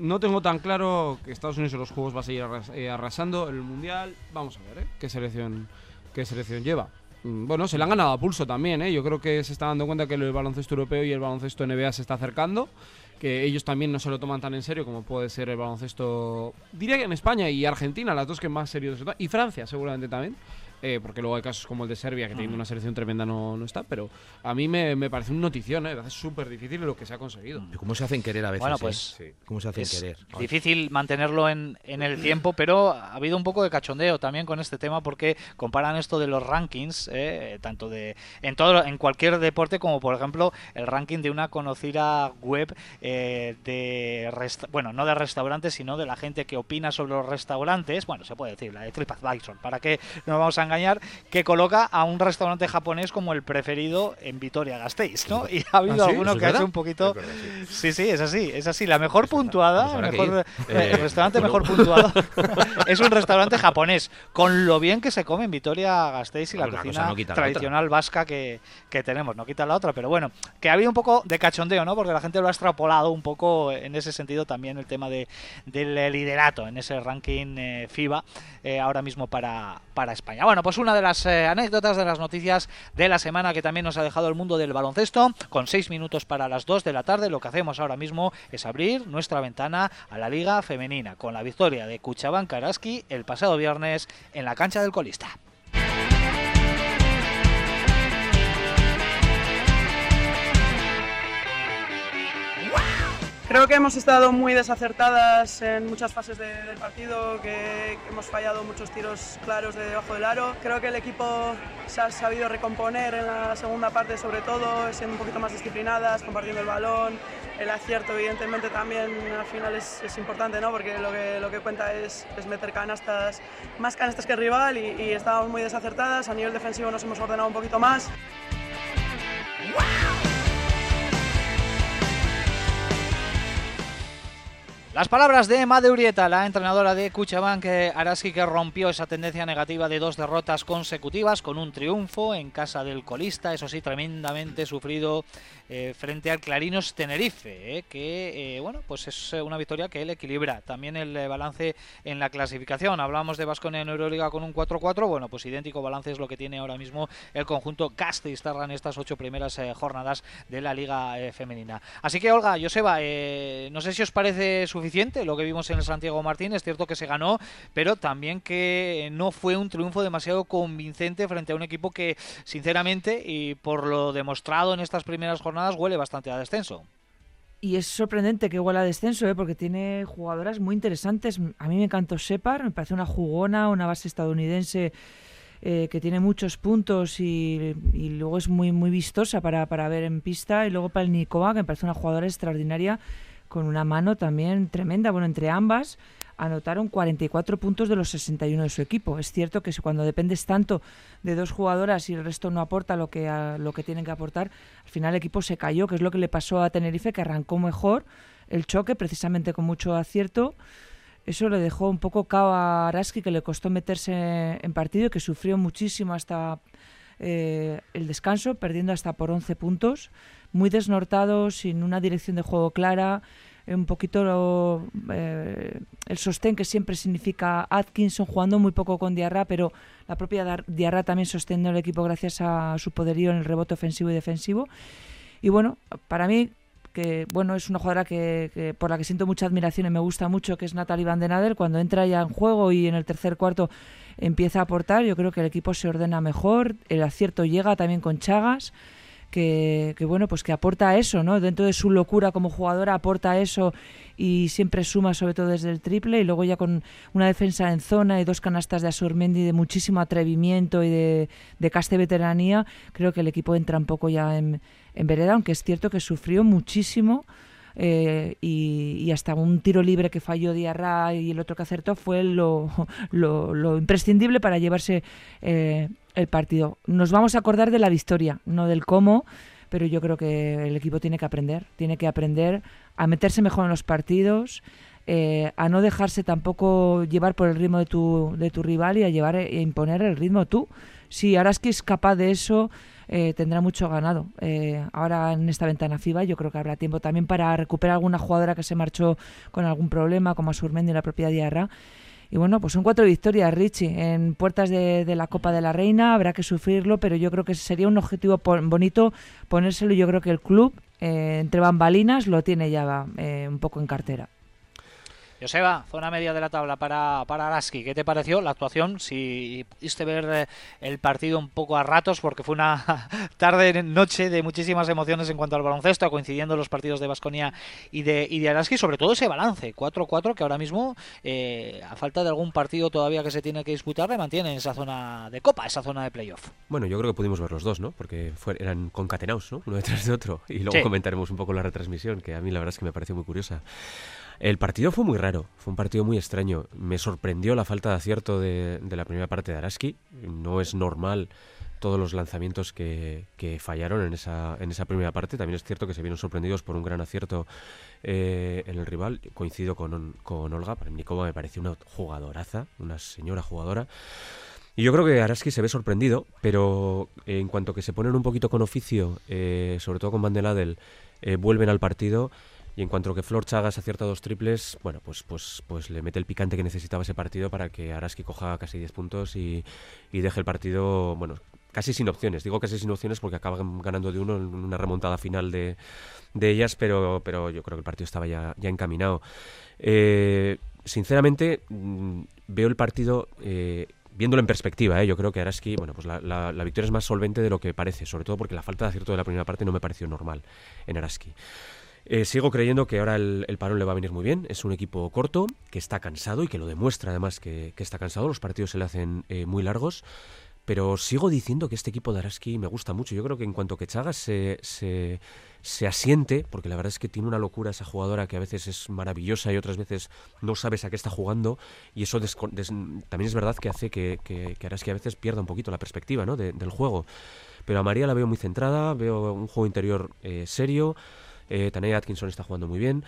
no tengo tan claro que Estados Unidos en los juegos va a seguir eh, arrasando en el mundial. Vamos a ver, eh. ¿Qué selección, qué selección lleva? Mm, Bueno, se le han ganado a pulso también, ¿eh? Yo creo que se está dando cuenta que el baloncesto europeo y el baloncesto NBA se está acercando. Que ellos también no se lo toman tan en serio como puede ser el baloncesto. Diría que en España y Argentina, las dos que más serios se toman. Y Francia, seguramente también. Eh, porque luego hay casos como el de Serbia, que teniendo una selección tremenda no, no está. Pero a mí me, me parece una notición, ¿eh? Es súper difícil lo que se ha conseguido. ¿Cómo se hacen querer a veces? Bueno, eh? pues, Sí. ¿Cómo se hacen Es querer? Difícil mantenerlo en, en el tiempo, pero ha habido un poco de cachondeo también con este tema porque comparan esto de los rankings, eh, tanto de en todo en cualquier deporte como por ejemplo el ranking de una conocida web eh, de bueno no de restaurantes sino de la gente que opina sobre los restaurantes, bueno se puede decir la de TripAdvisor, para que no nos vamos a engañar, que coloca a un restaurante japonés como el preferido en Vitoria-Gasteiz, ¿no? Y ha habido ¿Ah, sí? alguno ¿Eso es que ha hecho verdad? un poquito Sí, sí, es así, es así. La mejor puntuada, Pues mejor, eh, Eh, restaurante bueno. mejor puntuado, [LAUGHS] es un restaurante japonés, con lo bien que se come en Vitoria-Gasteiz y la Hombre, una cocina no la tradicional vasca que, que tenemos, no quita la otra, pero bueno, que ha habido un poco de cachondeo, ¿no? Porque la gente lo ha extrapolado un poco en ese sentido también el tema de, del liderato en ese ranking eh, FIBA eh, ahora mismo para, para España. Bueno, pues una de las eh, anécdotas de las noticias de la semana que también nos ha dejado el mundo del baloncesto, con seis minutos para las 2 de la tarde, lo que hacemos ahora mismo es abrir nuestra ventana a la Liga Femenina, con la victoria de Cuchabán Karaski el pasado viernes en la cancha del colista. Creo que hemos estado muy desacertadas en muchas fases de- del partido, que, hemos fallado muchos tiros claros de debajo del aro. Creo que el equipo se ha sabido recomponer en la segunda parte, sobre todo, siendo un poquito más disciplinadas, compartiendo el balón. El acierto, evidentemente, también al final es, es importante, ¿no? porque lo que, lo que cuenta es, es meter canastas, más canastas que el rival y, y estábamos muy desacertadas. A nivel defensivo nos hemos ordenado un poquito más. Las palabras de Made Urieta, la entrenadora de Cuchabank, Araski, que rompió esa tendencia negativa de dos derrotas consecutivas con un triunfo en casa del colista, eso sí, tremendamente sufrido eh, frente al Clarinos Tenerife, eh, que eh, bueno, pues es una victoria que él equilibra. También el balance en la clasificación. Hablamos de Vasconia en Euroliga con un 4-4, bueno, pues idéntico balance es lo que tiene ahora mismo el conjunto Gasteiztarra en estas ocho primeras jornadas de la Liga Femenina. Así que Olga, Joseba, no sé si os parece suficiente lo que vimos en el Santiago Martín, es cierto que se ganó, pero también que no fue un triunfo demasiado convincente frente a un equipo que, sinceramente, y por lo demostrado en estas primeras jornadas, huele bastante a descenso. Y es sorprendente que huela a descenso, ¿eh? porque tiene jugadoras muy interesantes. A mí me encantó Separ, me parece una jugona, una base estadounidense eh, que tiene muchos puntos y, luego es muy muy vistosa para, para ver en pista. Y luego Palnikova, que me parece una jugadora extraordinaria, con una mano también tremenda, bueno, entre ambas anotaron 44 puntos de los 61 de su equipo. Es cierto que cuando dependes tanto de dos jugadoras y el resto no aporta lo que, lo que tienen que aportar, al final el equipo se cayó, que es lo que le pasó a Tenerife, que arrancó mejor el choque, precisamente con mucho acierto. Eso le dejó un poco cao a Araski, que le costó meterse en partido y que sufrió muchísimo hasta eh, el descanso, perdiendo hasta por 11 puntos, muy desnortado, sin una dirección de juego clara un poquito eh, el sostén que siempre significa Atkinson jugando muy poco con Diarra, pero la propia Diarra también sosteniendo el equipo gracias a su poderío en el rebote ofensivo y defensivo. Y bueno, para mí que bueno es una jugadora que, por la que siento mucha admiración y me gusta mucho, que es Natalie Van den Adel. Cuando entra ya en juego y en el tercer cuarto empieza a aportar, yo creo que el equipo se ordena mejor, el acierto llega también con Chagas que, bueno, pues que aporta eso, ¿no? Dentro de su locura como jugadora aporta eso y siempre suma sobre todo desde el triple y luego ya con una defensa en zona y dos canastas de Asurmendi de muchísimo atrevimiento y de, de caste veteranía, creo que el equipo entra un poco ya en, vereda, aunque es cierto que sufrió muchísimo eh, y, hasta un tiro libre que falló Diarra y el otro que acertó fue lo, [LAUGHS] lo, imprescindible para llevarse eh, el partido. Nos vamos a acordar de la victoria, no del cómo, pero yo creo que el equipo tiene que aprender, tiene que aprender a meterse mejor en los partidos. Eh, a no dejarse tampoco llevar por el ritmo de tu, de tu rival y a llevar e imponer el ritmo tú. Si Araski es capaz de eso, eh, tendrá mucho ganado. Eh, ahora en esta ventana FIBA yo creo que habrá tiempo también para recuperar alguna jugadora que se marchó con algún problema, como Surmendi y la propia Diarra. Y bueno, pues son cuatro victorias, Richie, en puertas de, la Copa de la Reina. Habrá que sufrirlo, pero yo creo que sería un objetivo bonito ponérselo. Yo creo que el club, eh, entre bambalinas, lo tiene ya un poco en cartera. Joseba, zona media de la tabla para, para Araski. ¿Qué te pareció la actuación? Si pudiste ver eh, el partido un poco a ratos, porque fue una [LAUGHS] tarde, noche de muchísimas emociones en cuanto al baloncesto, coincidiendo los partidos de Basconia y de, y de Araski, sobre todo ese balance, 4-4, que ahora mismo, eh, a falta de algún partido todavía que se tiene que disputar, le mantiene en esa zona de copa, esa zona de playoff. Bueno, yo creo que pudimos ver los dos, ¿no? Porque eran concatenados, ¿no? Uno detrás de otro. Y luego comentaremos un poco la retransmisión, que a mí la verdad es que me pareció muy curiosa. El partido fue muy raro, fue un partido muy extraño. Me sorprendió la falta de acierto de, la primera parte de Araski. No es normal todos los lanzamientos que, fallaron en esa, en esa primera parte. También es cierto que se vieron sorprendidos por un gran acierto eh, en el rival. Coincido con, con Olga, para mí me pareció una jugadoraza, una señora jugadora. Y yo creo que Araski se ve sorprendido, pero en cuanto que se ponen un poquito con oficio, eh, sobre todo con Van eh, vuelven al partido y en cuanto a que Flor Chagas acierta dos triples, bueno, pues, pues, pues le mete el picante que necesitaba ese partido para que Araski coja casi 10 puntos y, deje el partido, bueno, casi sin opciones. Digo casi sin opciones porque acaban ganando de uno en una remontada final de, ellas, pero, pero yo creo que el partido estaba ya, ya encaminado. Eh, sinceramente, mm, veo el partido eh, viéndolo en perspectiva, ¿eh? yo creo que Araski, bueno, pues la, la, victoria es más solvente de lo que parece, sobre todo porque la falta de acierto de la primera parte no me pareció normal en Araski. Eh, sigo creyendo que ahora el, parón le va a venir muy bien. Es un equipo corto, que está cansado y que lo demuestra además que, está cansado. Los partidos se le hacen eh, muy largos. Pero sigo diciendo que este equipo de Araski me gusta mucho. Yo creo que en cuanto que Chagas se, se, asiente, porque la verdad es que tiene una locura esa jugadora que a veces es maravillosa y otras veces no sabes a qué está jugando. Y eso también es verdad que hace que, que, Araski a veces pierda un poquito la perspectiva ¿no? del juego. Pero a María la veo muy centrada, veo un juego interior eh, serio. Eh, Atkinson está jugando muy bien.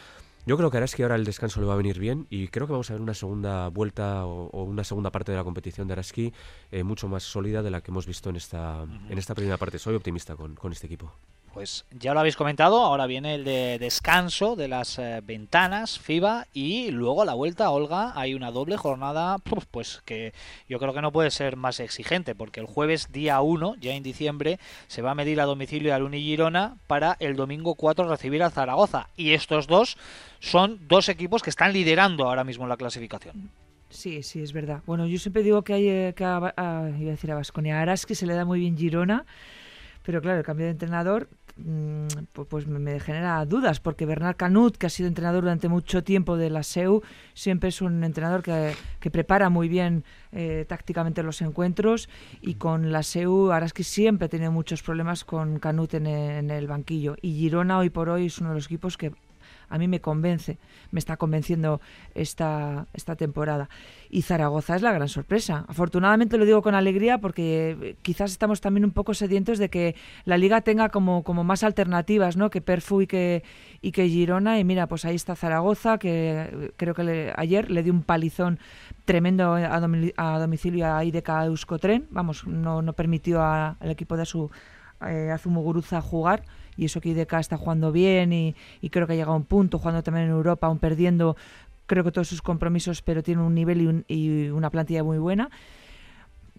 Yo creo que Araski ahora el descanso le va a venir bien y creo que vamos a ver una segunda vuelta o, una segunda parte de la competición de Araski eh, mucho más sólida de la que hemos visto en esta, en esta primera parte. Soy optimista con, con este equipo. Pues ya lo habéis comentado, ahora viene el de descanso de las eh, ventanas FIBA y luego a la vuelta, Olga, hay una doble jornada, pues que yo creo que no puede ser más exigente, porque el jueves día 1, ya en diciembre, se va a medir a domicilio al Uni Girona para el domingo 4 recibir a Zaragoza. Y estos dos son dos equipos que están liderando ahora mismo la clasificación. Sí, sí, es verdad. Bueno, yo siempre digo que hay eh, que a, iba a decir a Vasconia, a Araski se le da muy bien Girona, pero claro, el cambio de entrenador Mm, pues me genera dudas, porque Bernard Canut, que ha sido entrenador durante mucho tiempo de la SEU, siempre es un entrenador que, prepara muy bien eh, tácticamente los encuentros y con la SEU Araski siempre tiene muchos problemas con Canut en el banquillo. Y Girona hoy por hoy es uno de los equipos que a mí me convence, me está convenciendo esta, esta temporada. Y Zaragoza es la gran sorpresa. Afortunadamente lo digo con alegría porque eh, quizás estamos también un poco sedientos de que la liga tenga como, como más alternativas, ¿no? Que Perfu y que, y que Girona. Y mira, pues ahí está Zaragoza, que eh, creo que ayer le dio un palizón tremendo a, domicilio a IDK Euskotren. Vamos, no, no permitió al equipo de su eh, Azumuguruza jugar y eso que IDK está jugando bien y, creo que ha llegado a un punto, jugando también en Europa, aún perdiendo creo que todos sus compromisos, pero tiene un nivel y, una plantilla muy buena.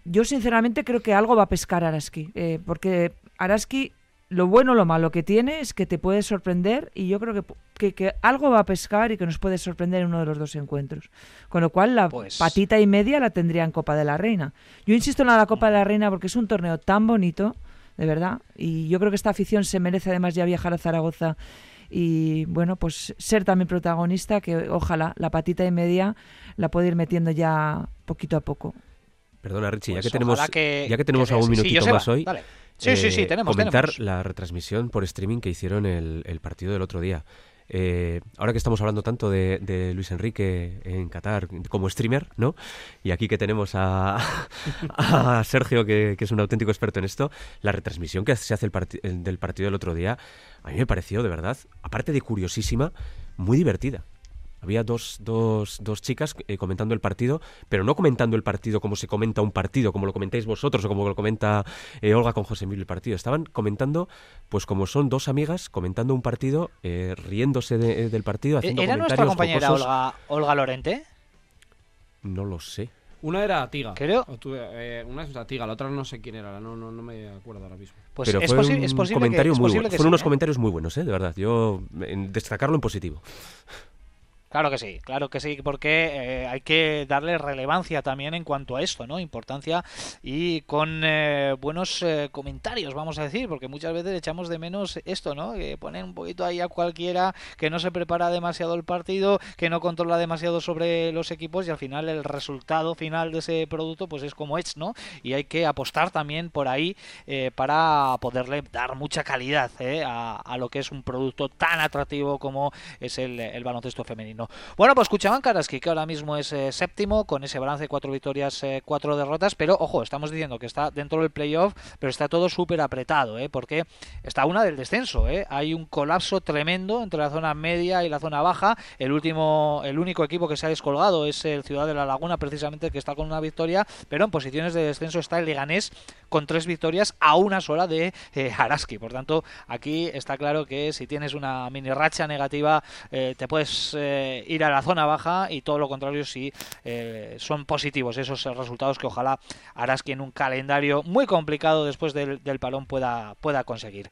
Yo sinceramente creo que algo va a pescar Araski, eh, porque Araski lo bueno o lo malo que tiene es que te puede sorprender y yo creo que, que, algo va a pescar y que nos puede sorprender en uno de los dos encuentros. Con lo cual la pues patita y media la tendría en Copa de la Reina. Yo insisto en la Copa de la Reina porque es un torneo tan bonito de verdad. Y yo creo que esta afición se merece además ya viajar a Zaragoza y bueno, pues ser también protagonista, que ojalá la patita y media la pueda ir metiendo ya poquito a poco. Perdona, Richie, ya pues que tenemos, ya que tenemos algún minutito más hoy, sí, sí, sí, tenemos, comentar la retransmisión por streaming que hicieron el, el partido del otro día. Eh, ahora que estamos hablando tanto de, Luis Enrique en Qatar como streamer, ¿no? Y aquí que tenemos a, [LAUGHS] Sergio, que, es un auténtico experto en esto, la retransmisión que se hace el del partido del otro día, a mí me pareció, de verdad, aparte de curiosísima, muy divertida. Había dos, dos, dos chicas eh, comentando el partido, pero no comentando el partido como se comenta un partido, como lo comentáis vosotros o como lo comenta eh, Olga con José Emilio el partido. Estaban comentando, pues como son dos amigas comentando un partido, eh, riéndose del partido, haciendo ¿Era nuestra compañera Olga, Olga Lorente? No lo sé. Una era Tiga. Creo. una es Tiga, la otra no sé quién era, no, no, me acuerdo ahora mismo. Pues Pero es, posible, es posible comentario muy bueno. Fueron unos comentarios muy buenos, ¿eh? de verdad. Yo destacarlo en positivo. Claro que sí, claro que sí, porque eh, hay que darle relevancia también en cuanto a esto, ¿no? Importancia y con eh, buenos eh, comentarios, vamos a decir, porque muchas veces echamos de menos esto, ¿no? Que ponen un poquito ahí a cualquiera que no se prepara demasiado el partido, que no controla demasiado sobre los equipos y al final el resultado final de ese producto pues es como es, ¿no? Y hay que apostar también por ahí para poderle dar mucha calidad a, a, lo que es un producto tan atractivo como es el, el baloncesto femenino. Bueno, pues escuchaban Karaski, que ahora mismo es eh, séptimo, con ese balance de cuatro victorias, eh, cuatro derrotas, pero ojo, estamos diciendo que está dentro del playoff, pero está todo súper apretado, ¿eh? porque está una del descenso, ¿eh? hay un colapso tremendo entre la zona media y la zona baja, el último, el único equipo que se ha descolgado es el Ciudad de la Laguna, precisamente que está con una victoria, pero en posiciones de descenso está el Leganés con tres victorias a una sola de eh, Araski, por tanto, aquí está claro que si tienes una mini racha negativa, te puedes ir a la zona baja y todo lo contrario si eh, son positivos esos resultados que ojalá Araski en un calendario muy complicado después del, palón pueda, pueda conseguir.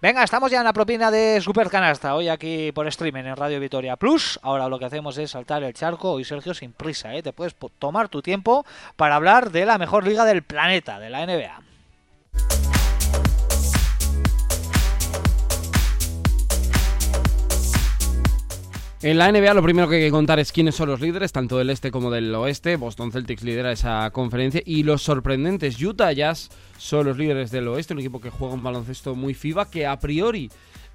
Venga, estamos ya en la propina de Super Canasta, hoy aquí por streaming en Radio Vitoria Plus. Ahora lo que hacemos es saltar el charco. Hoy, Sergio, sin prisa, ¿eh? te puedes tomar tu tiempo para hablar de la mejor liga del planeta, de la NBA. En la NBA lo primero que hay que contar es quiénes son los líderes, tanto del este como del oeste. Boston Celtics lidera esa conferencia y los sorprendentes Utah Jazz son los líderes del oeste, un equipo que juega un baloncesto muy FIBA, que a priori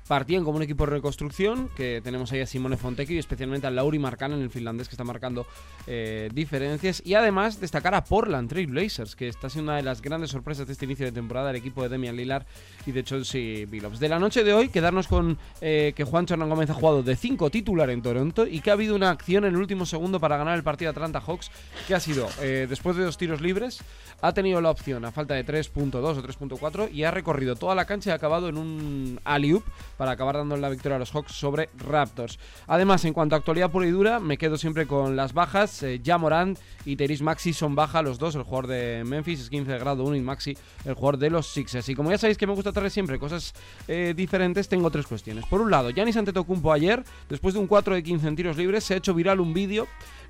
partían como un equipo de reconstrucción, que tenemos ahí a Simone Fontecchi y especialmente a Lauri Markkanen, el finlandés que está marcando eh, diferencias. Y además destacar a Portland Trail Blazers, que está siendo una de las grandes sorpresas de este inicio de temporada, el equipo de Demian Lillard y de Chauncey Billups. De la noche de hoy, quedarnos con eh, que Juan Hernán Gómez ha jugado de 5 titular en Toronto y que ha habido una acción en el último segundo para ganar el partido Atlanta Hawks, que ha sido, eh, después de dos tiros libres, ha tenido la opción a falta de 3.2 o 3.4 y ha recorrido toda la cancha y ha acabado en un alley-oop para acabar dando la victoria a los Hawks sobre Raptors. Además, en cuanto a actualidad pura y dura, me quedo siempre con las bajas. Eh, ya Morant y Teris Maxi son baja los dos, el jugador de Memphis es 15 de grado 1 y Maxi el jugador de los Sixers. Y como ya sabéis que me gusta traer siempre cosas eh, diferentes, tengo tres cuestiones. Por un lado, Giannis Antetokounmpo ayer, después de un 4 de 15 en tiros libres, se ha hecho viral un vídeo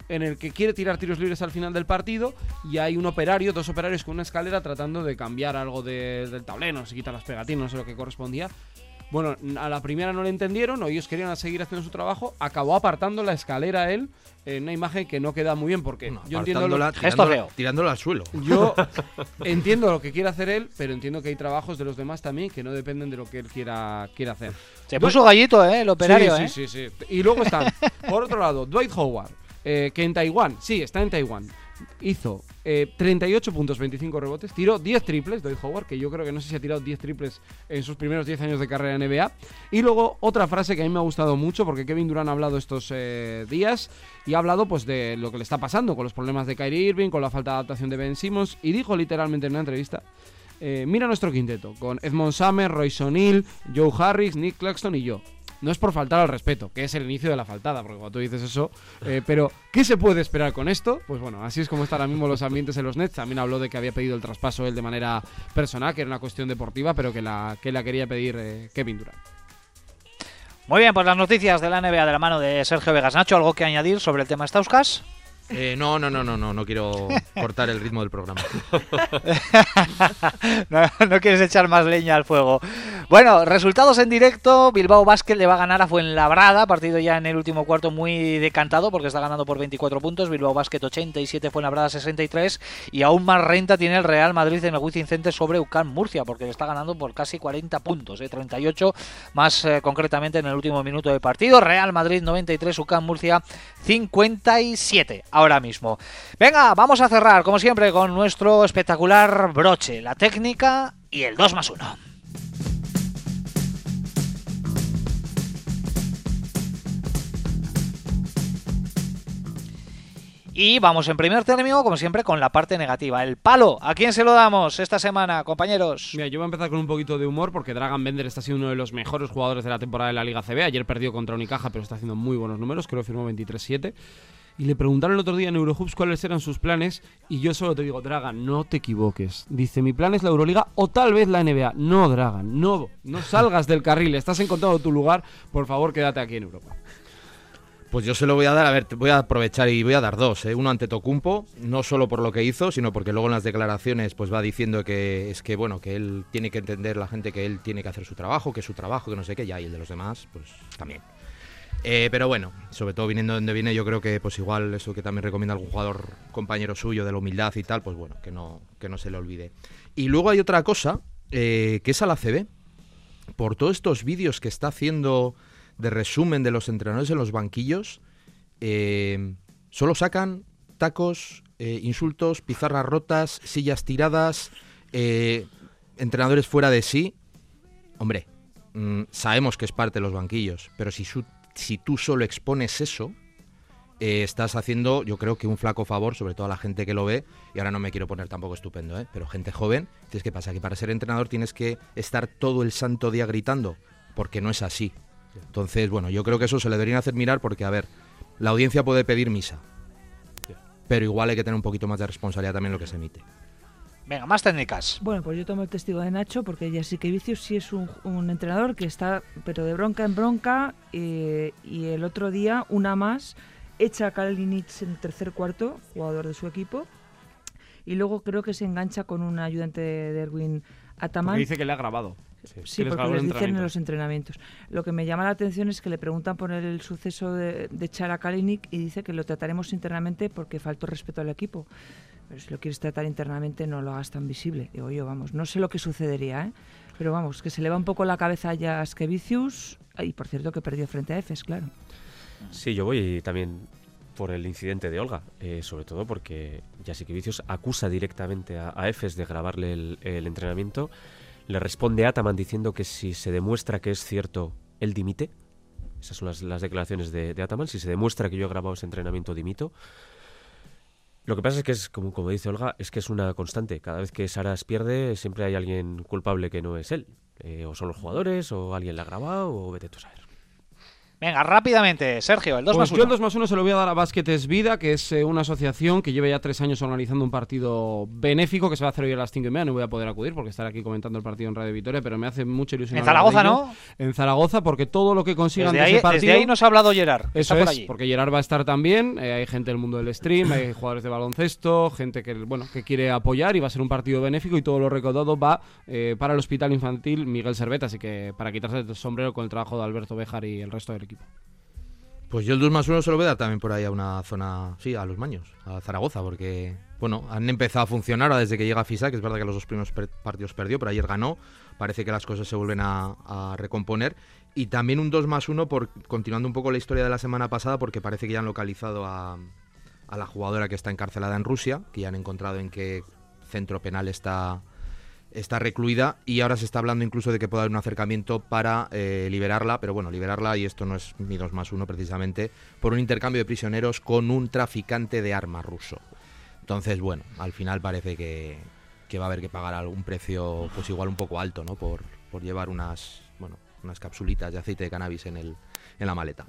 en el que quiere tirar tiros libres al final del partido y hay un operario, dos operarios con una escalera tratando de cambiar algo de- del tablero, se quita las pegatinas, no sé lo que correspondía. Bueno, a la primera no le entendieron, o ellos querían seguir haciendo su trabajo, acabó apartando la escalera él en una imagen que no queda muy bien porque Bueno, yo entiendo lo, tirándola- feo. tirándola al suelo. yo [LAUGHS] entiendo lo que quiere hacer él, pero entiendo que hay trabajos de los demás también que no dependen de lo que él quiera, quiera hacer. Se puso gallito, ¿eh? El operario, sí, ¿eh? sí, sí, sí. Y luego están, por otro lado, Dwight Howard, eh, que en Taiwán, sí, está en Taiwán, hizo eh, 38 puntos, 25 rebotes, tiró 10 triples, Dwight Howard, que yo creo que no sé si ha tirado 10 triples en sus primeros 10 años de carrera en NBA. Y luego otra frase que a mí me ha gustado mucho, porque Kevin Durant ha hablado estos eh, días y ha hablado pues de lo que le está pasando con los problemas de Kyrie Irving, con la falta de adaptación de Ben Simmons, y dijo literalmente en una entrevista eh, mira nuestro quinteto, con Edmond Summer, Royce O'Neal, Joe Harris, Nick Claxton y yo. No es por faltar al respeto, que es el inicio de la faltada, porque cuando tú dices eso, eh, pero ¿qué se puede esperar con esto? Pues bueno, así es como están ahora mismo los ambientes en los Nets. También habló de que había pedido el traspaso él de manera personal, que era una cuestión deportiva, pero que la, que la quería pedir eh, Kevin Durant. Muy bien, pues las noticias de la NBA de la mano de Sergio Vegas. Nacho, ¿algo que añadir sobre el tema Stauskas? Eh, no, no, no, no, no, no quiero cortar el ritmo del programa. [LAUGHS] no, no quieres echar más leña al fuego. Bueno, resultados en directo. Bilbao Basket le va a ganar a Fuenlabrada. Partido ya en el último cuarto muy decantado porque está ganando por 24 puntos. Bilbao Basket 87, Fuenlabrada 63. Y aún más renta tiene el Real Madrid en el Wizzing sobre UCAM Murcia porque le está ganando por casi 40 puntos. ¿eh? 38 más eh, concretamente en el último minuto de partido. Real Madrid 93, UCAM Murcia 57 ahora mismo. Venga, vamos a cerrar como siempre con nuestro espectacular broche, la técnica y el 2 más 1. Y vamos en primer término, como siempre, con la parte negativa. El palo. ¿A quién se lo damos esta semana, compañeros? Mira, yo voy a empezar con un poquito de humor porque Dragan Bender está siendo uno de los mejores jugadores de la temporada de la Liga CB. Ayer perdió contra Unicaja, pero está haciendo muy buenos números. Creo que firmó 23-7. Y le preguntaron el otro día en Eurohoops cuáles eran sus planes. Y yo solo te digo, Dragan, no te equivoques. Dice, mi plan es la Euroliga o tal vez la NBA. No, Dragan, no, no salgas del carril. Estás encontrando tu lugar. Por favor, quédate aquí en Europa. Pues yo se lo voy a dar, a ver, voy a aprovechar y voy a dar dos, ¿eh? uno ante Tocumpo, no solo por lo que hizo, sino porque luego en las declaraciones pues va diciendo que es que bueno, que él tiene que entender la gente que él tiene que hacer su trabajo, que es su trabajo, que no sé qué, ya y el de los demás, pues también. Eh, pero bueno, sobre todo viniendo de donde viene, yo creo que pues igual eso que también recomienda algún jugador compañero suyo de la humildad y tal, pues bueno, que no, que no se le olvide. Y luego hay otra cosa, eh, que es a la CB, por todos estos vídeos que está haciendo de resumen de los entrenadores en los banquillos, eh, solo sacan tacos, eh, insultos, pizarras rotas, sillas tiradas, entrenadores fuera de sí. Hombre, mm, sabemos que es parte de los banquillos, pero si, su- si tú solo expones eso, eh, estás haciendo, yo creo que un flaco favor, sobre todo a la gente que lo ve, y ahora no me quiero poner tampoco estupendo, ¿eh? pero gente joven, entonces ¿qué pasa? Que para ser entrenador tienes que estar todo el santo día gritando, porque no es así. Entonces, bueno, yo creo que eso se le deberían hacer mirar porque, a ver, la audiencia puede pedir misa, pero igual hay que tener un poquito más de responsabilidad también en lo que se emite. Venga, más técnicas. Bueno, pues yo tomo el testigo de Nacho porque ya sí que Vicius sí es un, un entrenador que está, pero de bronca en bronca. eh, y el otro día, una más, echa a Kalinic en el tercer cuarto, jugador de su equipo. Y luego creo que se engancha con un ayudante de Erwin Ataman. Dice que le ha grabado. Sí, les porque les dicen en los entrenamientos. Lo que me llama la atención es que le preguntan por el suceso de, de echar a Kalinic y dice que lo trataremos internamente porque faltó respeto al equipo. Pero si lo quieres tratar internamente, no lo hagas tan visible. Digo yo, vamos, no sé lo que sucedería, ¿eh? Pero vamos, que se le va un poco la cabeza a Skevicius. Y por cierto que perdió frente a Efes, claro. Sí, yo voy también por el incidente de Olga, eh, sobre todo porque Jasikevicius acusa directamente a, a, Efes de grabarle el, el, entrenamiento. Le responde Ataman diciendo que si se demuestra que es cierto, él dimite. Esas son las, las declaraciones de, de, Ataman. Si se demuestra que yo he grabado ese entrenamiento, dimito. Lo que pasa es que es, como, como dice Olga, es que es una constante. Cada vez que Saras pierde, siempre hay alguien culpable que no es él. Eh, o son los jugadores, o alguien la ha grabado, o vete tú a saber. Venga, rápidamente, Sergio, el 2 pues más 1. Yo el 2 más 1 se lo voy a dar a Básquetes Vida, que es eh, una asociación que lleva ya tres años organizando un partido benéfico que se va a hacer hoy a las 5 y media. No voy a poder acudir porque estaré aquí comentando el partido en Radio Vitoria, pero me hace mucha ilusión. En Zaragoza, ¿no? En Zaragoza, porque todo lo que consigan desde de ahí, ese partido. Desde ahí nos ha hablado Gerard. Eso es, allí. porque Gerard va a estar también. Eh, hay gente del mundo del stream, hay jugadores de baloncesto, gente que bueno que quiere apoyar y va a ser un partido benéfico y todo lo recaudado va eh, para el Hospital Infantil Miguel Servet. Así que para quitarse el sombrero con el trabajo de Alberto Bejar y el resto del equipo. Pues yo el 2 más 1 se lo voy a dar también por ahí a una zona, sí, a los Maños, a Zaragoza, porque, bueno, han empezado a funcionar ahora desde que llega Fisa, que es verdad que los dos primeros partidos perdió, pero ayer ganó, parece que las cosas se vuelven a, recomponer. Y también un 2 más 1, por, continuando un poco la historia de la semana pasada, porque parece que ya han localizado a la jugadora que está encarcelada en Rusia, que ya han encontrado en qué centro penal está está recluida y ahora se está hablando incluso de que pueda haber un acercamiento para eh, liberarla, pero bueno, liberarla, y esto no es mi 2 más 1 precisamente, por un intercambio de prisioneros con un traficante de armas ruso. Entonces, bueno, al final parece que, que va a haber que pagar algún precio, pues igual un poco alto, ¿no? Por, por llevar unas, bueno, unas capsulitas de aceite de cannabis en, el, en la maleta.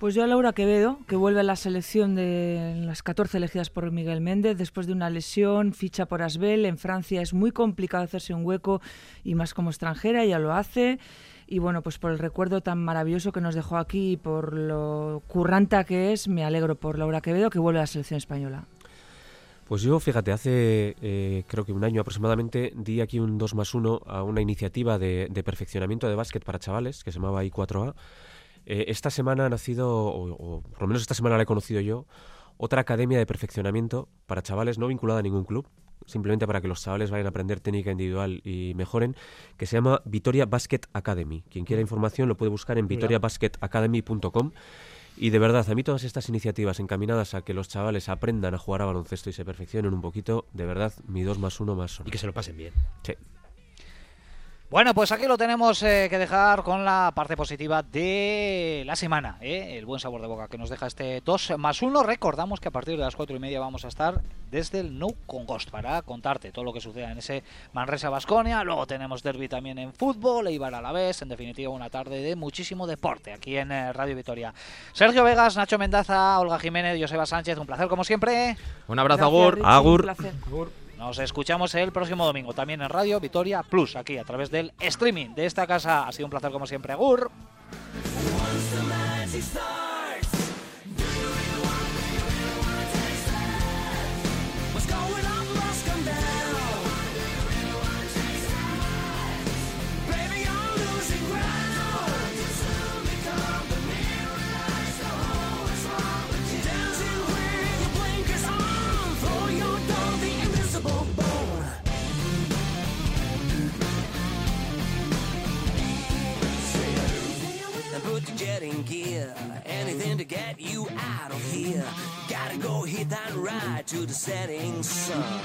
Pues yo a Laura Quevedo, que vuelve a la selección de las 14 elegidas por Miguel Méndez después de una lesión, ficha por Asbel. En Francia es muy complicado hacerse un hueco y más como extranjera, ya lo hace. Y bueno, pues por el recuerdo tan maravilloso que nos dejó aquí y por lo curranta que es, me alegro por Laura Quevedo, que vuelve a la selección española. Pues yo, fíjate, hace eh, creo que un año aproximadamente di aquí un 2 más 1 a una iniciativa de, de perfeccionamiento de básquet para chavales que se llamaba I4A. Eh, esta semana ha nacido, o, o, por lo menos esta semana la he conocido yo, otra academia de perfeccionamiento para chavales no vinculada a ningún club, simplemente para que los chavales vayan a aprender técnica individual y mejoren, que se llama Vitoria Basket Academy. Quien quiera información lo puede buscar en vitoriabasketacademy.com. Y de verdad, a mí todas estas iniciativas encaminadas a que los chavales aprendan a jugar a baloncesto y se perfeccionen un poquito, de verdad, mi 2 más 1 más 1. Y que se lo pasen bien. Sí. Bueno, pues aquí lo tenemos eh, que dejar con la parte positiva de la semana, ¿eh? el buen sabor de boca que nos deja este 2 más 1. Recordamos que a partir de las 4 y media vamos a estar desde el No Congost para contarte todo lo que suceda en ese Manresa Basconia. Luego tenemos derby también en fútbol, Eibar a la vez. En definitiva, una tarde de muchísimo deporte aquí en eh, Radio Vitoria. Sergio Vegas, Nacho Mendaza, Olga Jiménez, Joseba Sánchez, un placer como siempre. Un abrazo, Agur. Richie, Agur. un placer. Nos escuchamos el próximo domingo también en Radio Vitoria Plus, aquí a través del streaming de esta casa. Ha sido un placer como siempre, Agur. Setting sun.